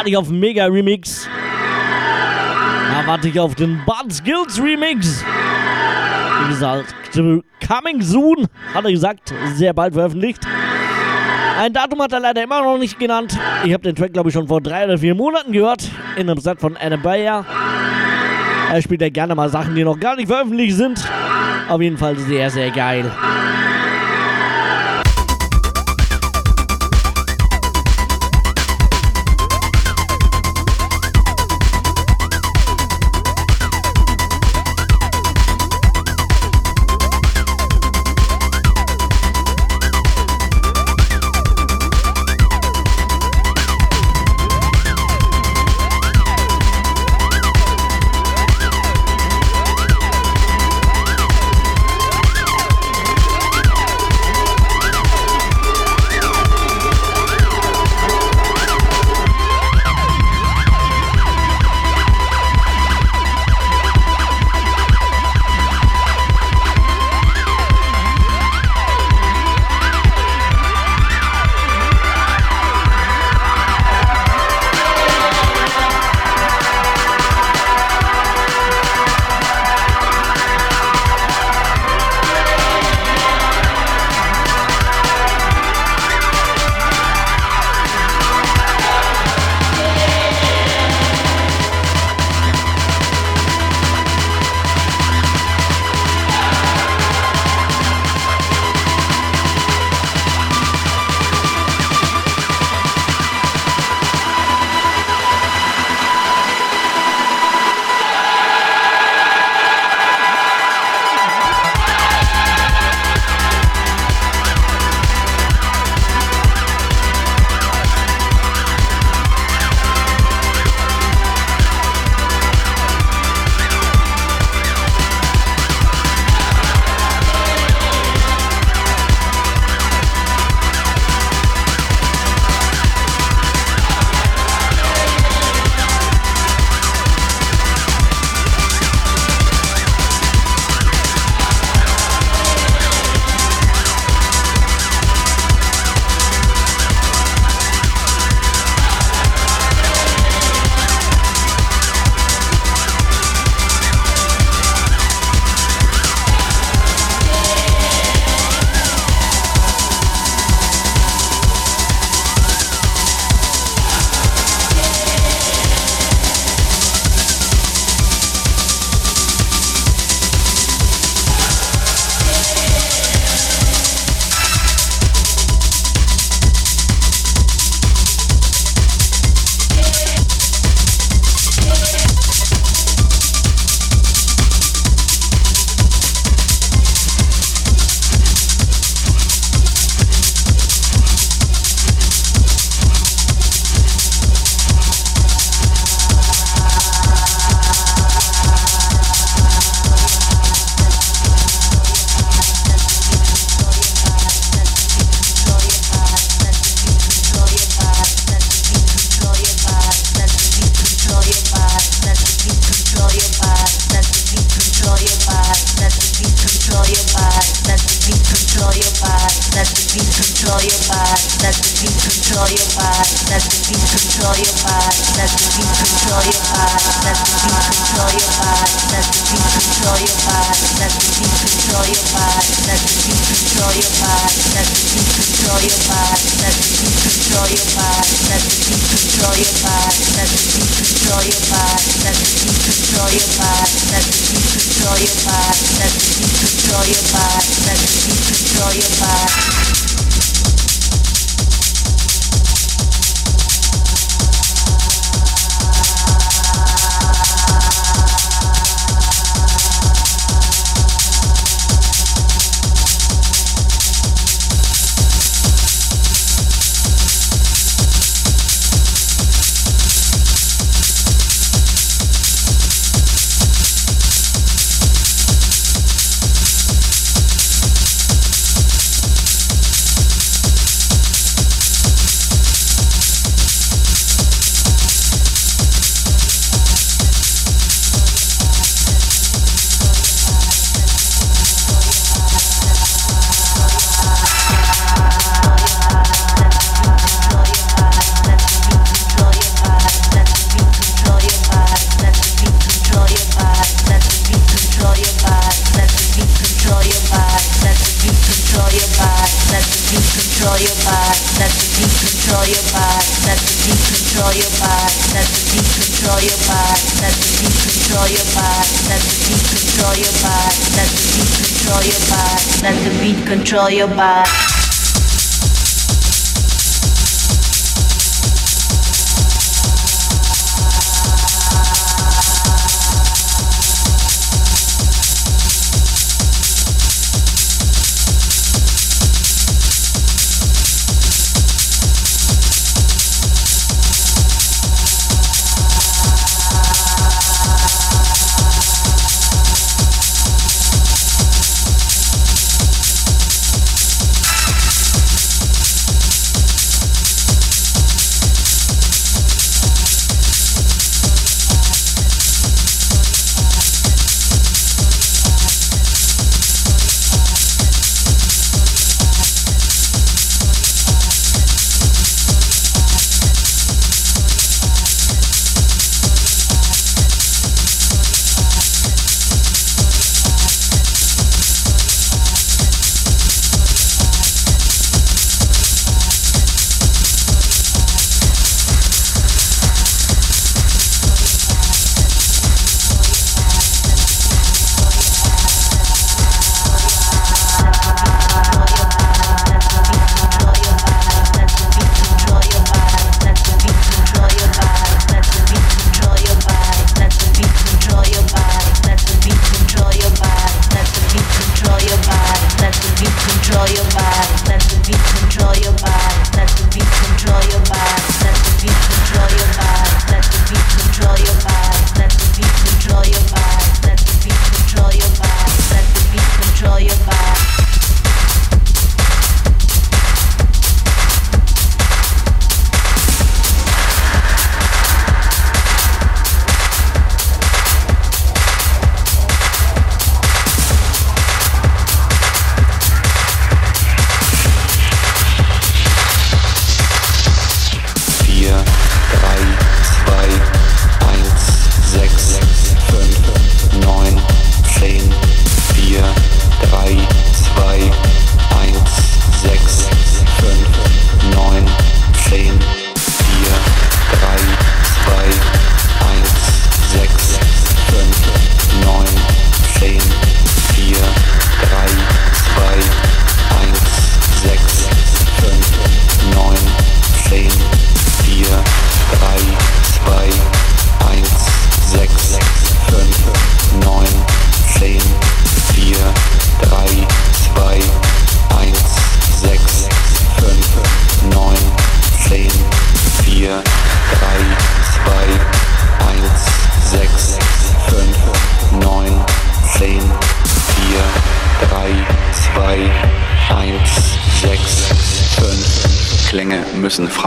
Warte ich auf einen Mega Remix. Da warte ich auf den Bud Skills Remix. Wie gesagt, coming soon, hat er gesagt, sehr bald veröffentlicht. Ein Datum hat er leider immer noch nicht genannt. Ich habe den Track, glaube ich, schon vor drei oder vier Monaten gehört. In einem Set von Adam Bayer. Er spielt ja gerne mal Sachen, die noch gar nicht veröffentlicht sind. Auf jeden Fall sehr, sehr geil.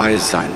wise sein.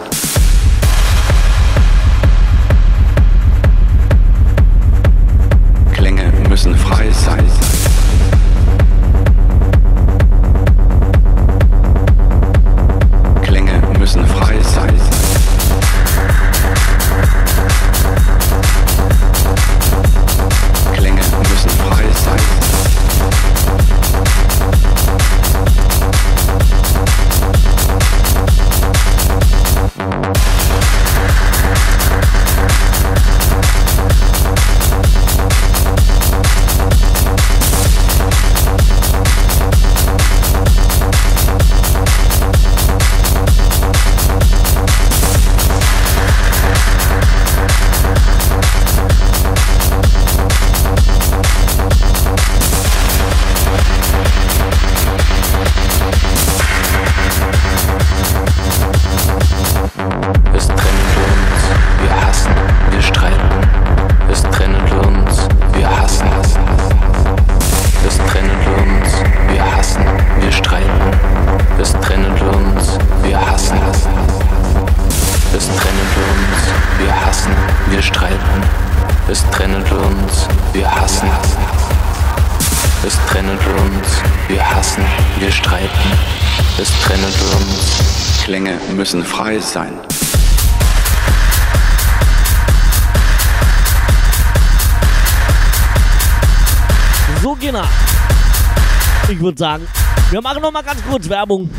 Kurz Werbung.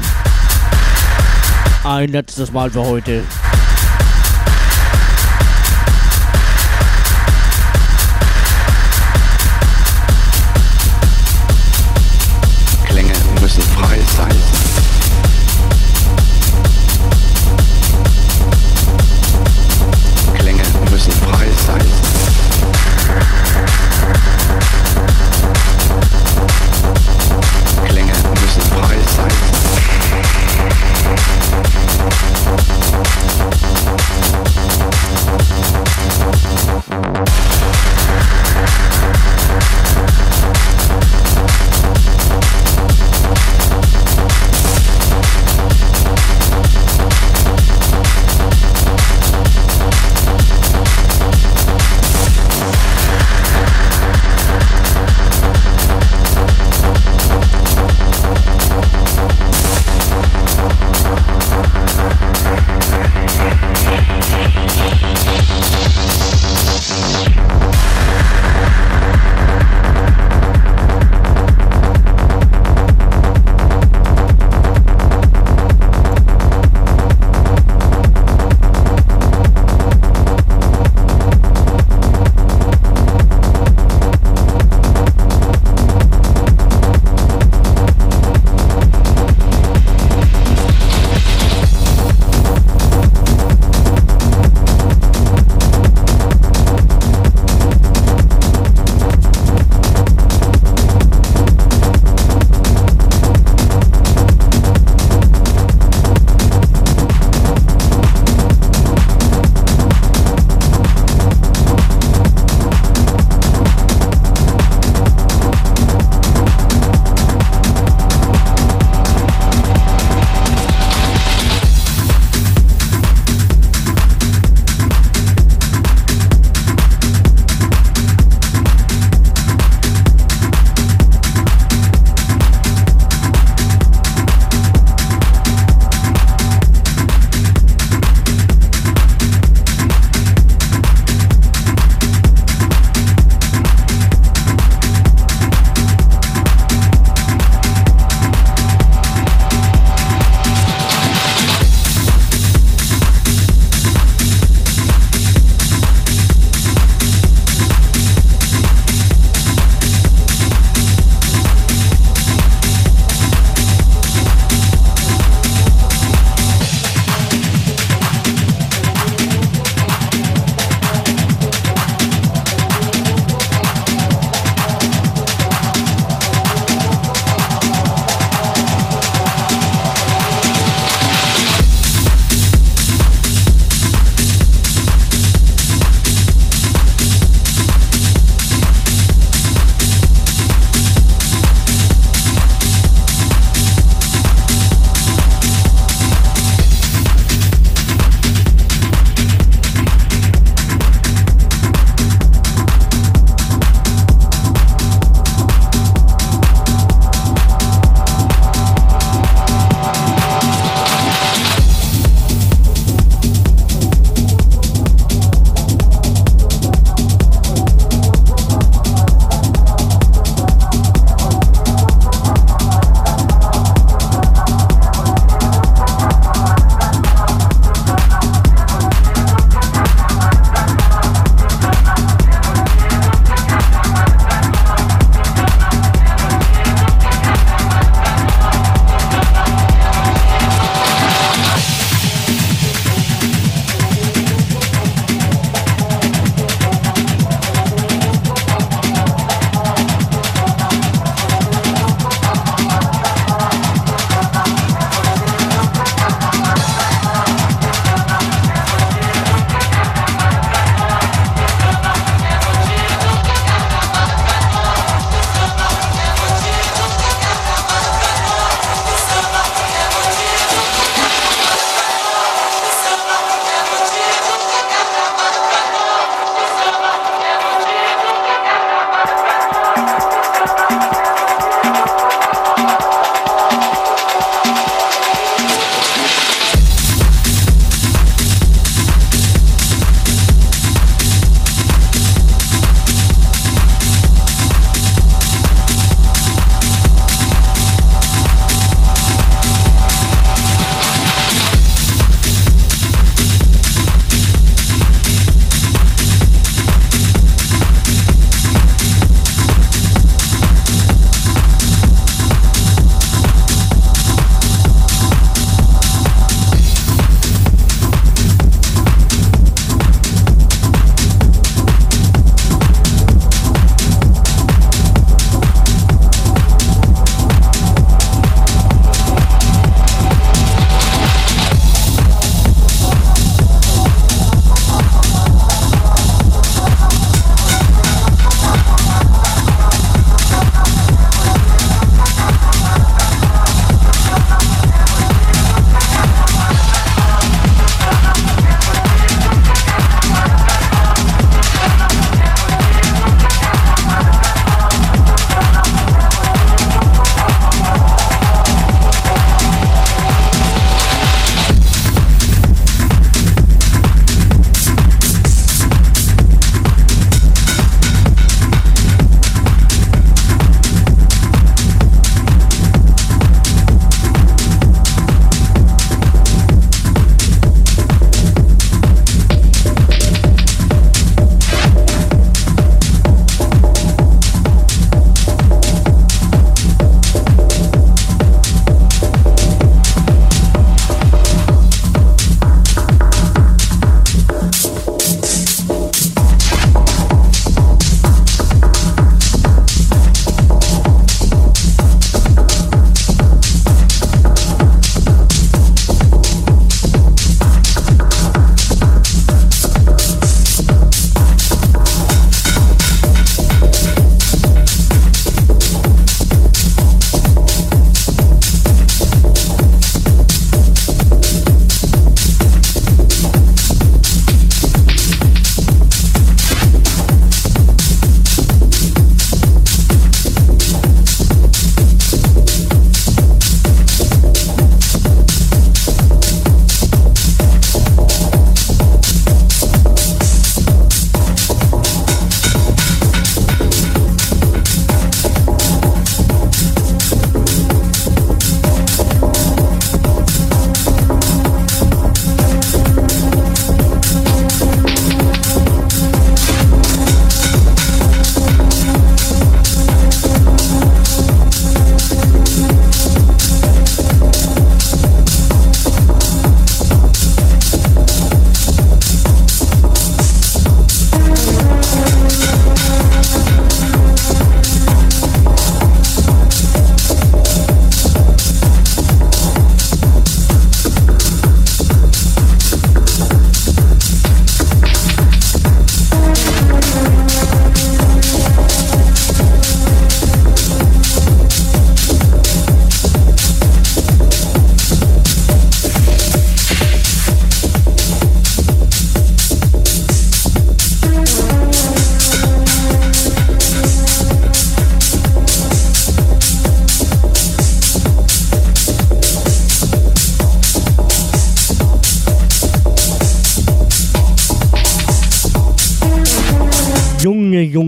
Ein letztes Mal für heute.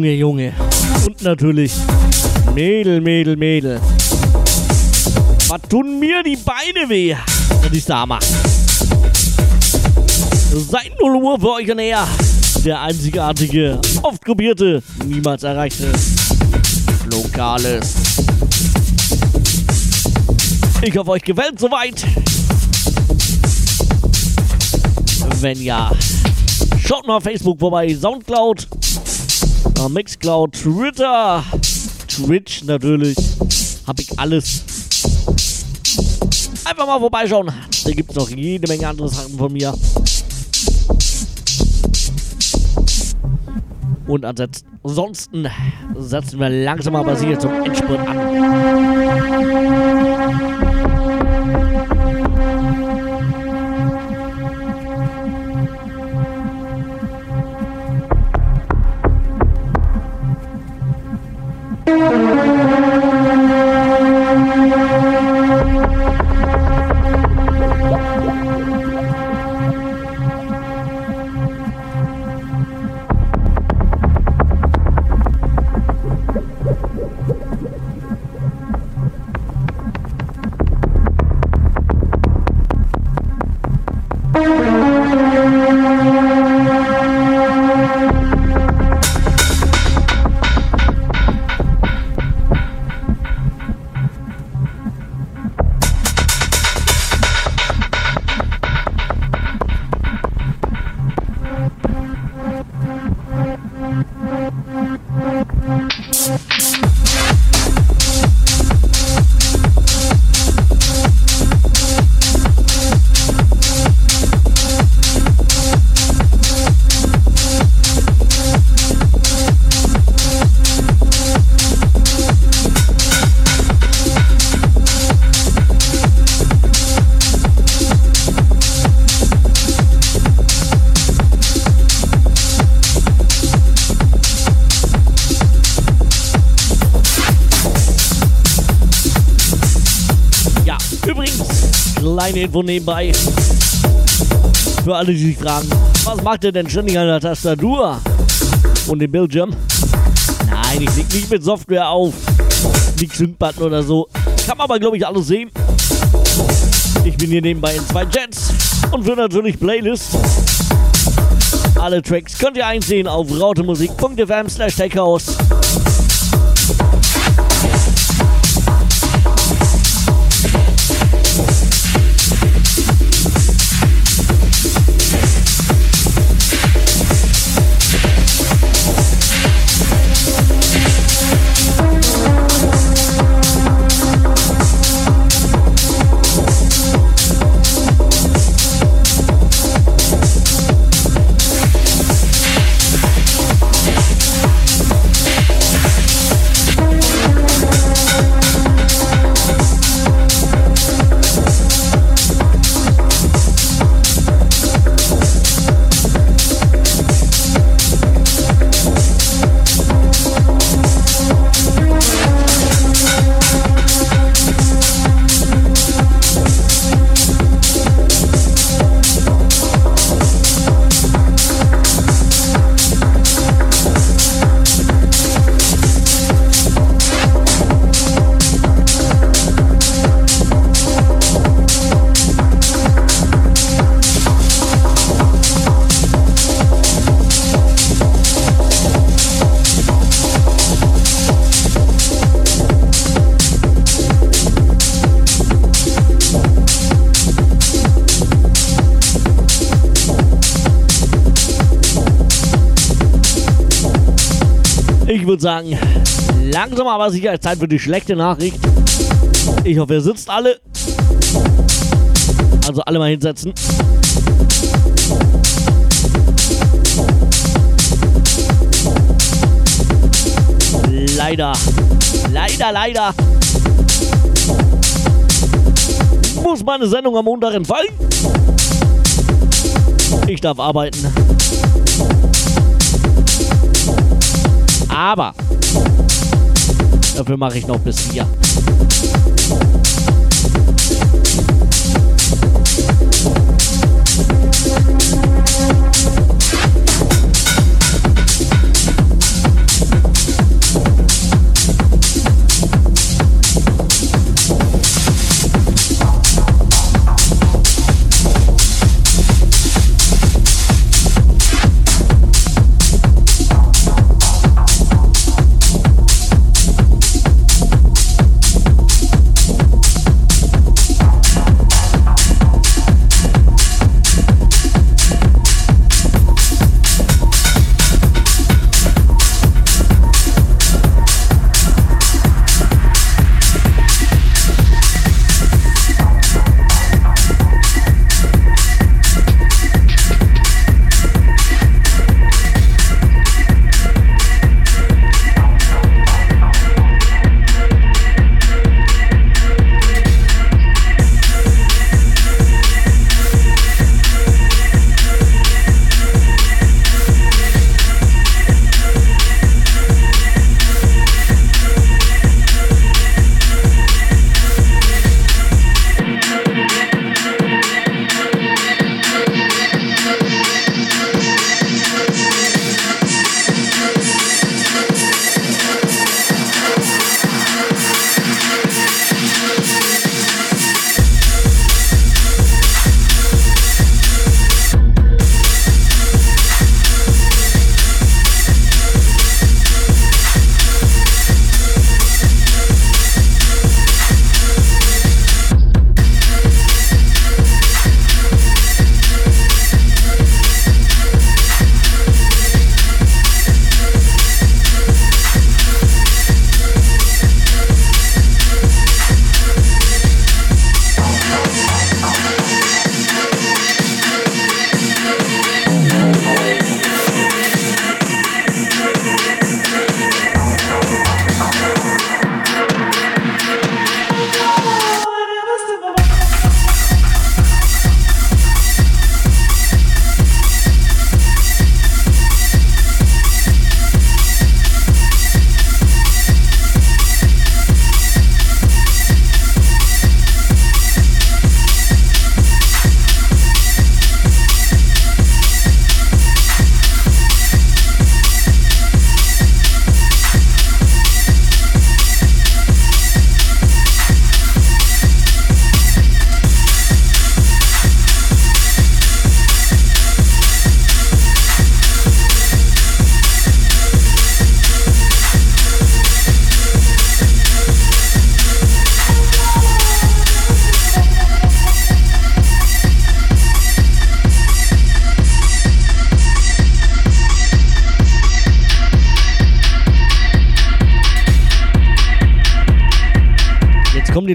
Junge, Junge. Und natürlich Mädel, Mädel, Mädel. Was tun mir die Beine weh, wenn ich da mache. Seit 0 Uhr für euch näher. Der einzigartige, oft kopierte, niemals erreichte Lokales. Ich hoffe, euch gefällt soweit. Wenn ja, schaut mal auf Facebook vorbei, Soundcloud, Mixcloud, Twitter, Twitch natürlich. Hab ich alles. Einfach mal vorbeischauen. Da gibt es noch jede Menge andere Sachen von mir. Und ansonsten setzen wir langsam aber sicher zum Endspurt an. Info nebenbei. Für alle, die sich fragen, was macht ihr denn ständig an der Tastatur und dem Bildschirm? Nein, ich leg nicht mit Software auf. Nicht Sync-Button oder so. Kann man aber, glaube ich, alles sehen. Ich bin hier nebenbei in zwei Jets und für natürlich Playlists. Alle Tracks könnt ihr einsehen auf rautemusik.fm slash. Würde sagen, langsam aber sicher Zeit für die schlechte Nachricht. Ich hoffe, ihr sitzt alle. Also alle mal hinsetzen. Leider, leider, leider muss meine Sendung am Montag entfallen. Ich darf arbeiten. Aber dafür mache ich noch bis vier.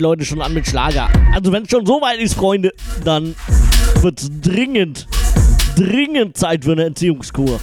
Leute schon an mit Schlager. Also wenn es schon so weit ist, Freunde, dann wird es dringend, dringend Zeit für eine Entziehungskur.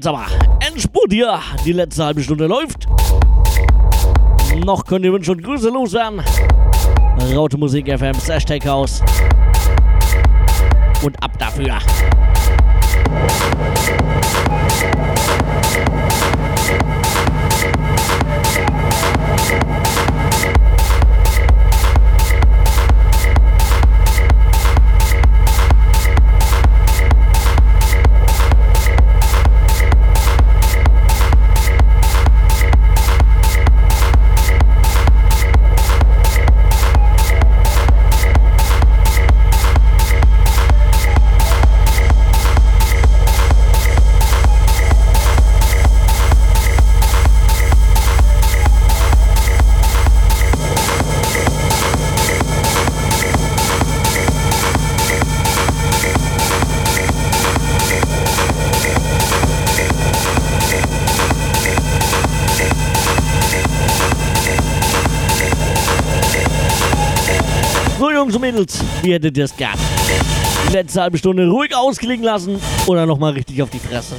Jetzt aber Endspurt hier. Die letzte halbe Stunde läuft. Noch könnt ihr Wünsche und Grüße loswerden. Raute Musik FM Slash Takehouse. Wie hättet ihr es gern? Letzte halbe Stunde ruhig ausklingen lassen oder nochmal richtig auf die Fresse?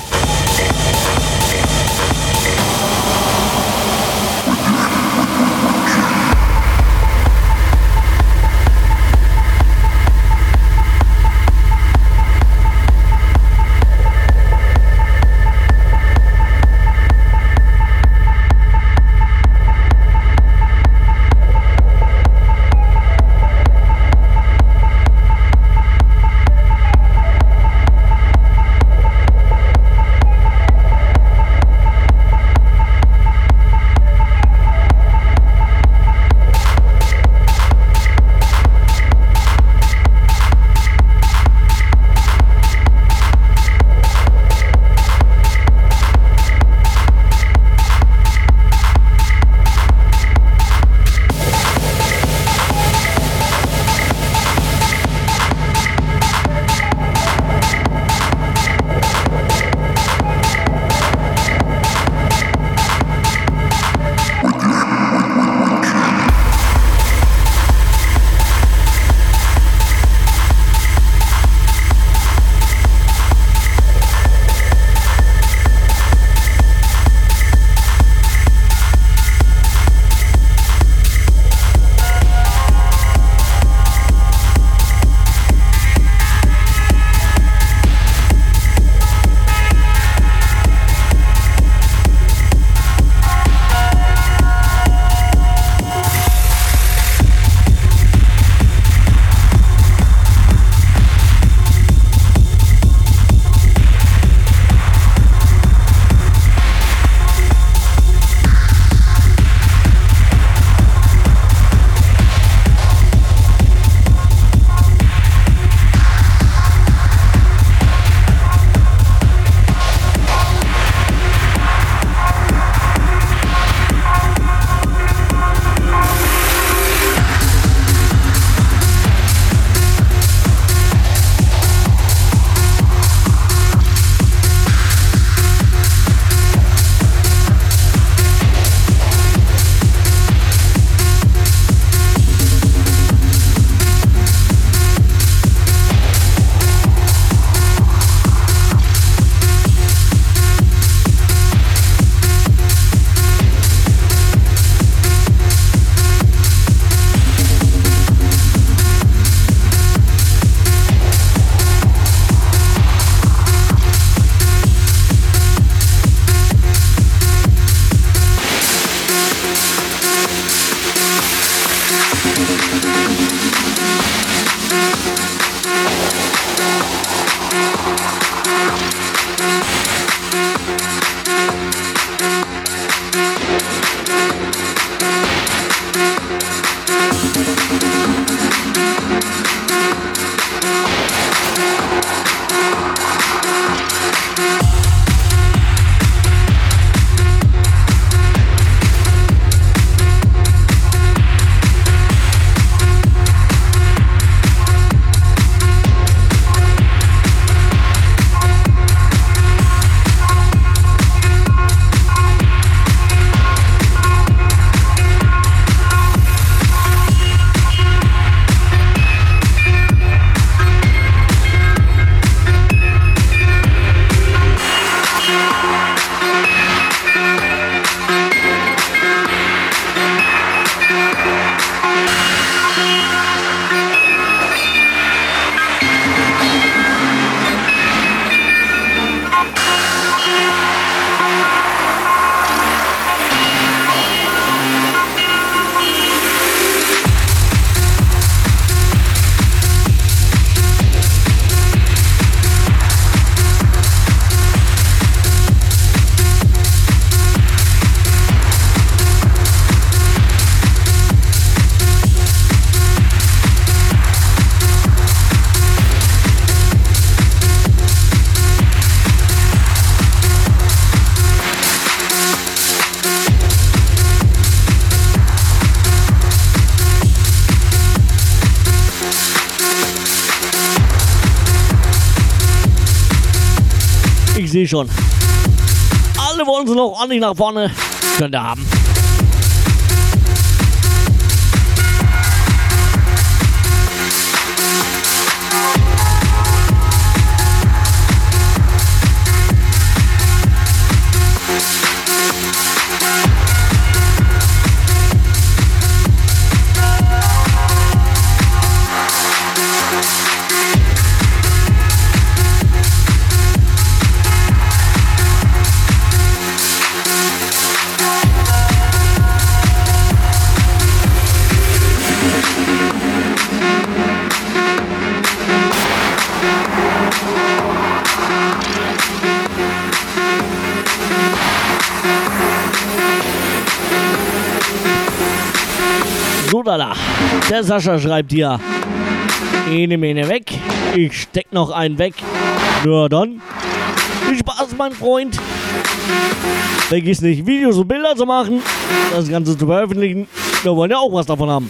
Ordentlich nach vorne. Könnt ihr haben. Der Sascha schreibt hier. Ene Mene weg. Ich steck noch einen weg. Na dann. Viel Spaß, mein Freund. Vergiss nicht, Videos und Bilder zu machen. Das Ganze zu veröffentlichen. Wir wollen ja auch was davon haben.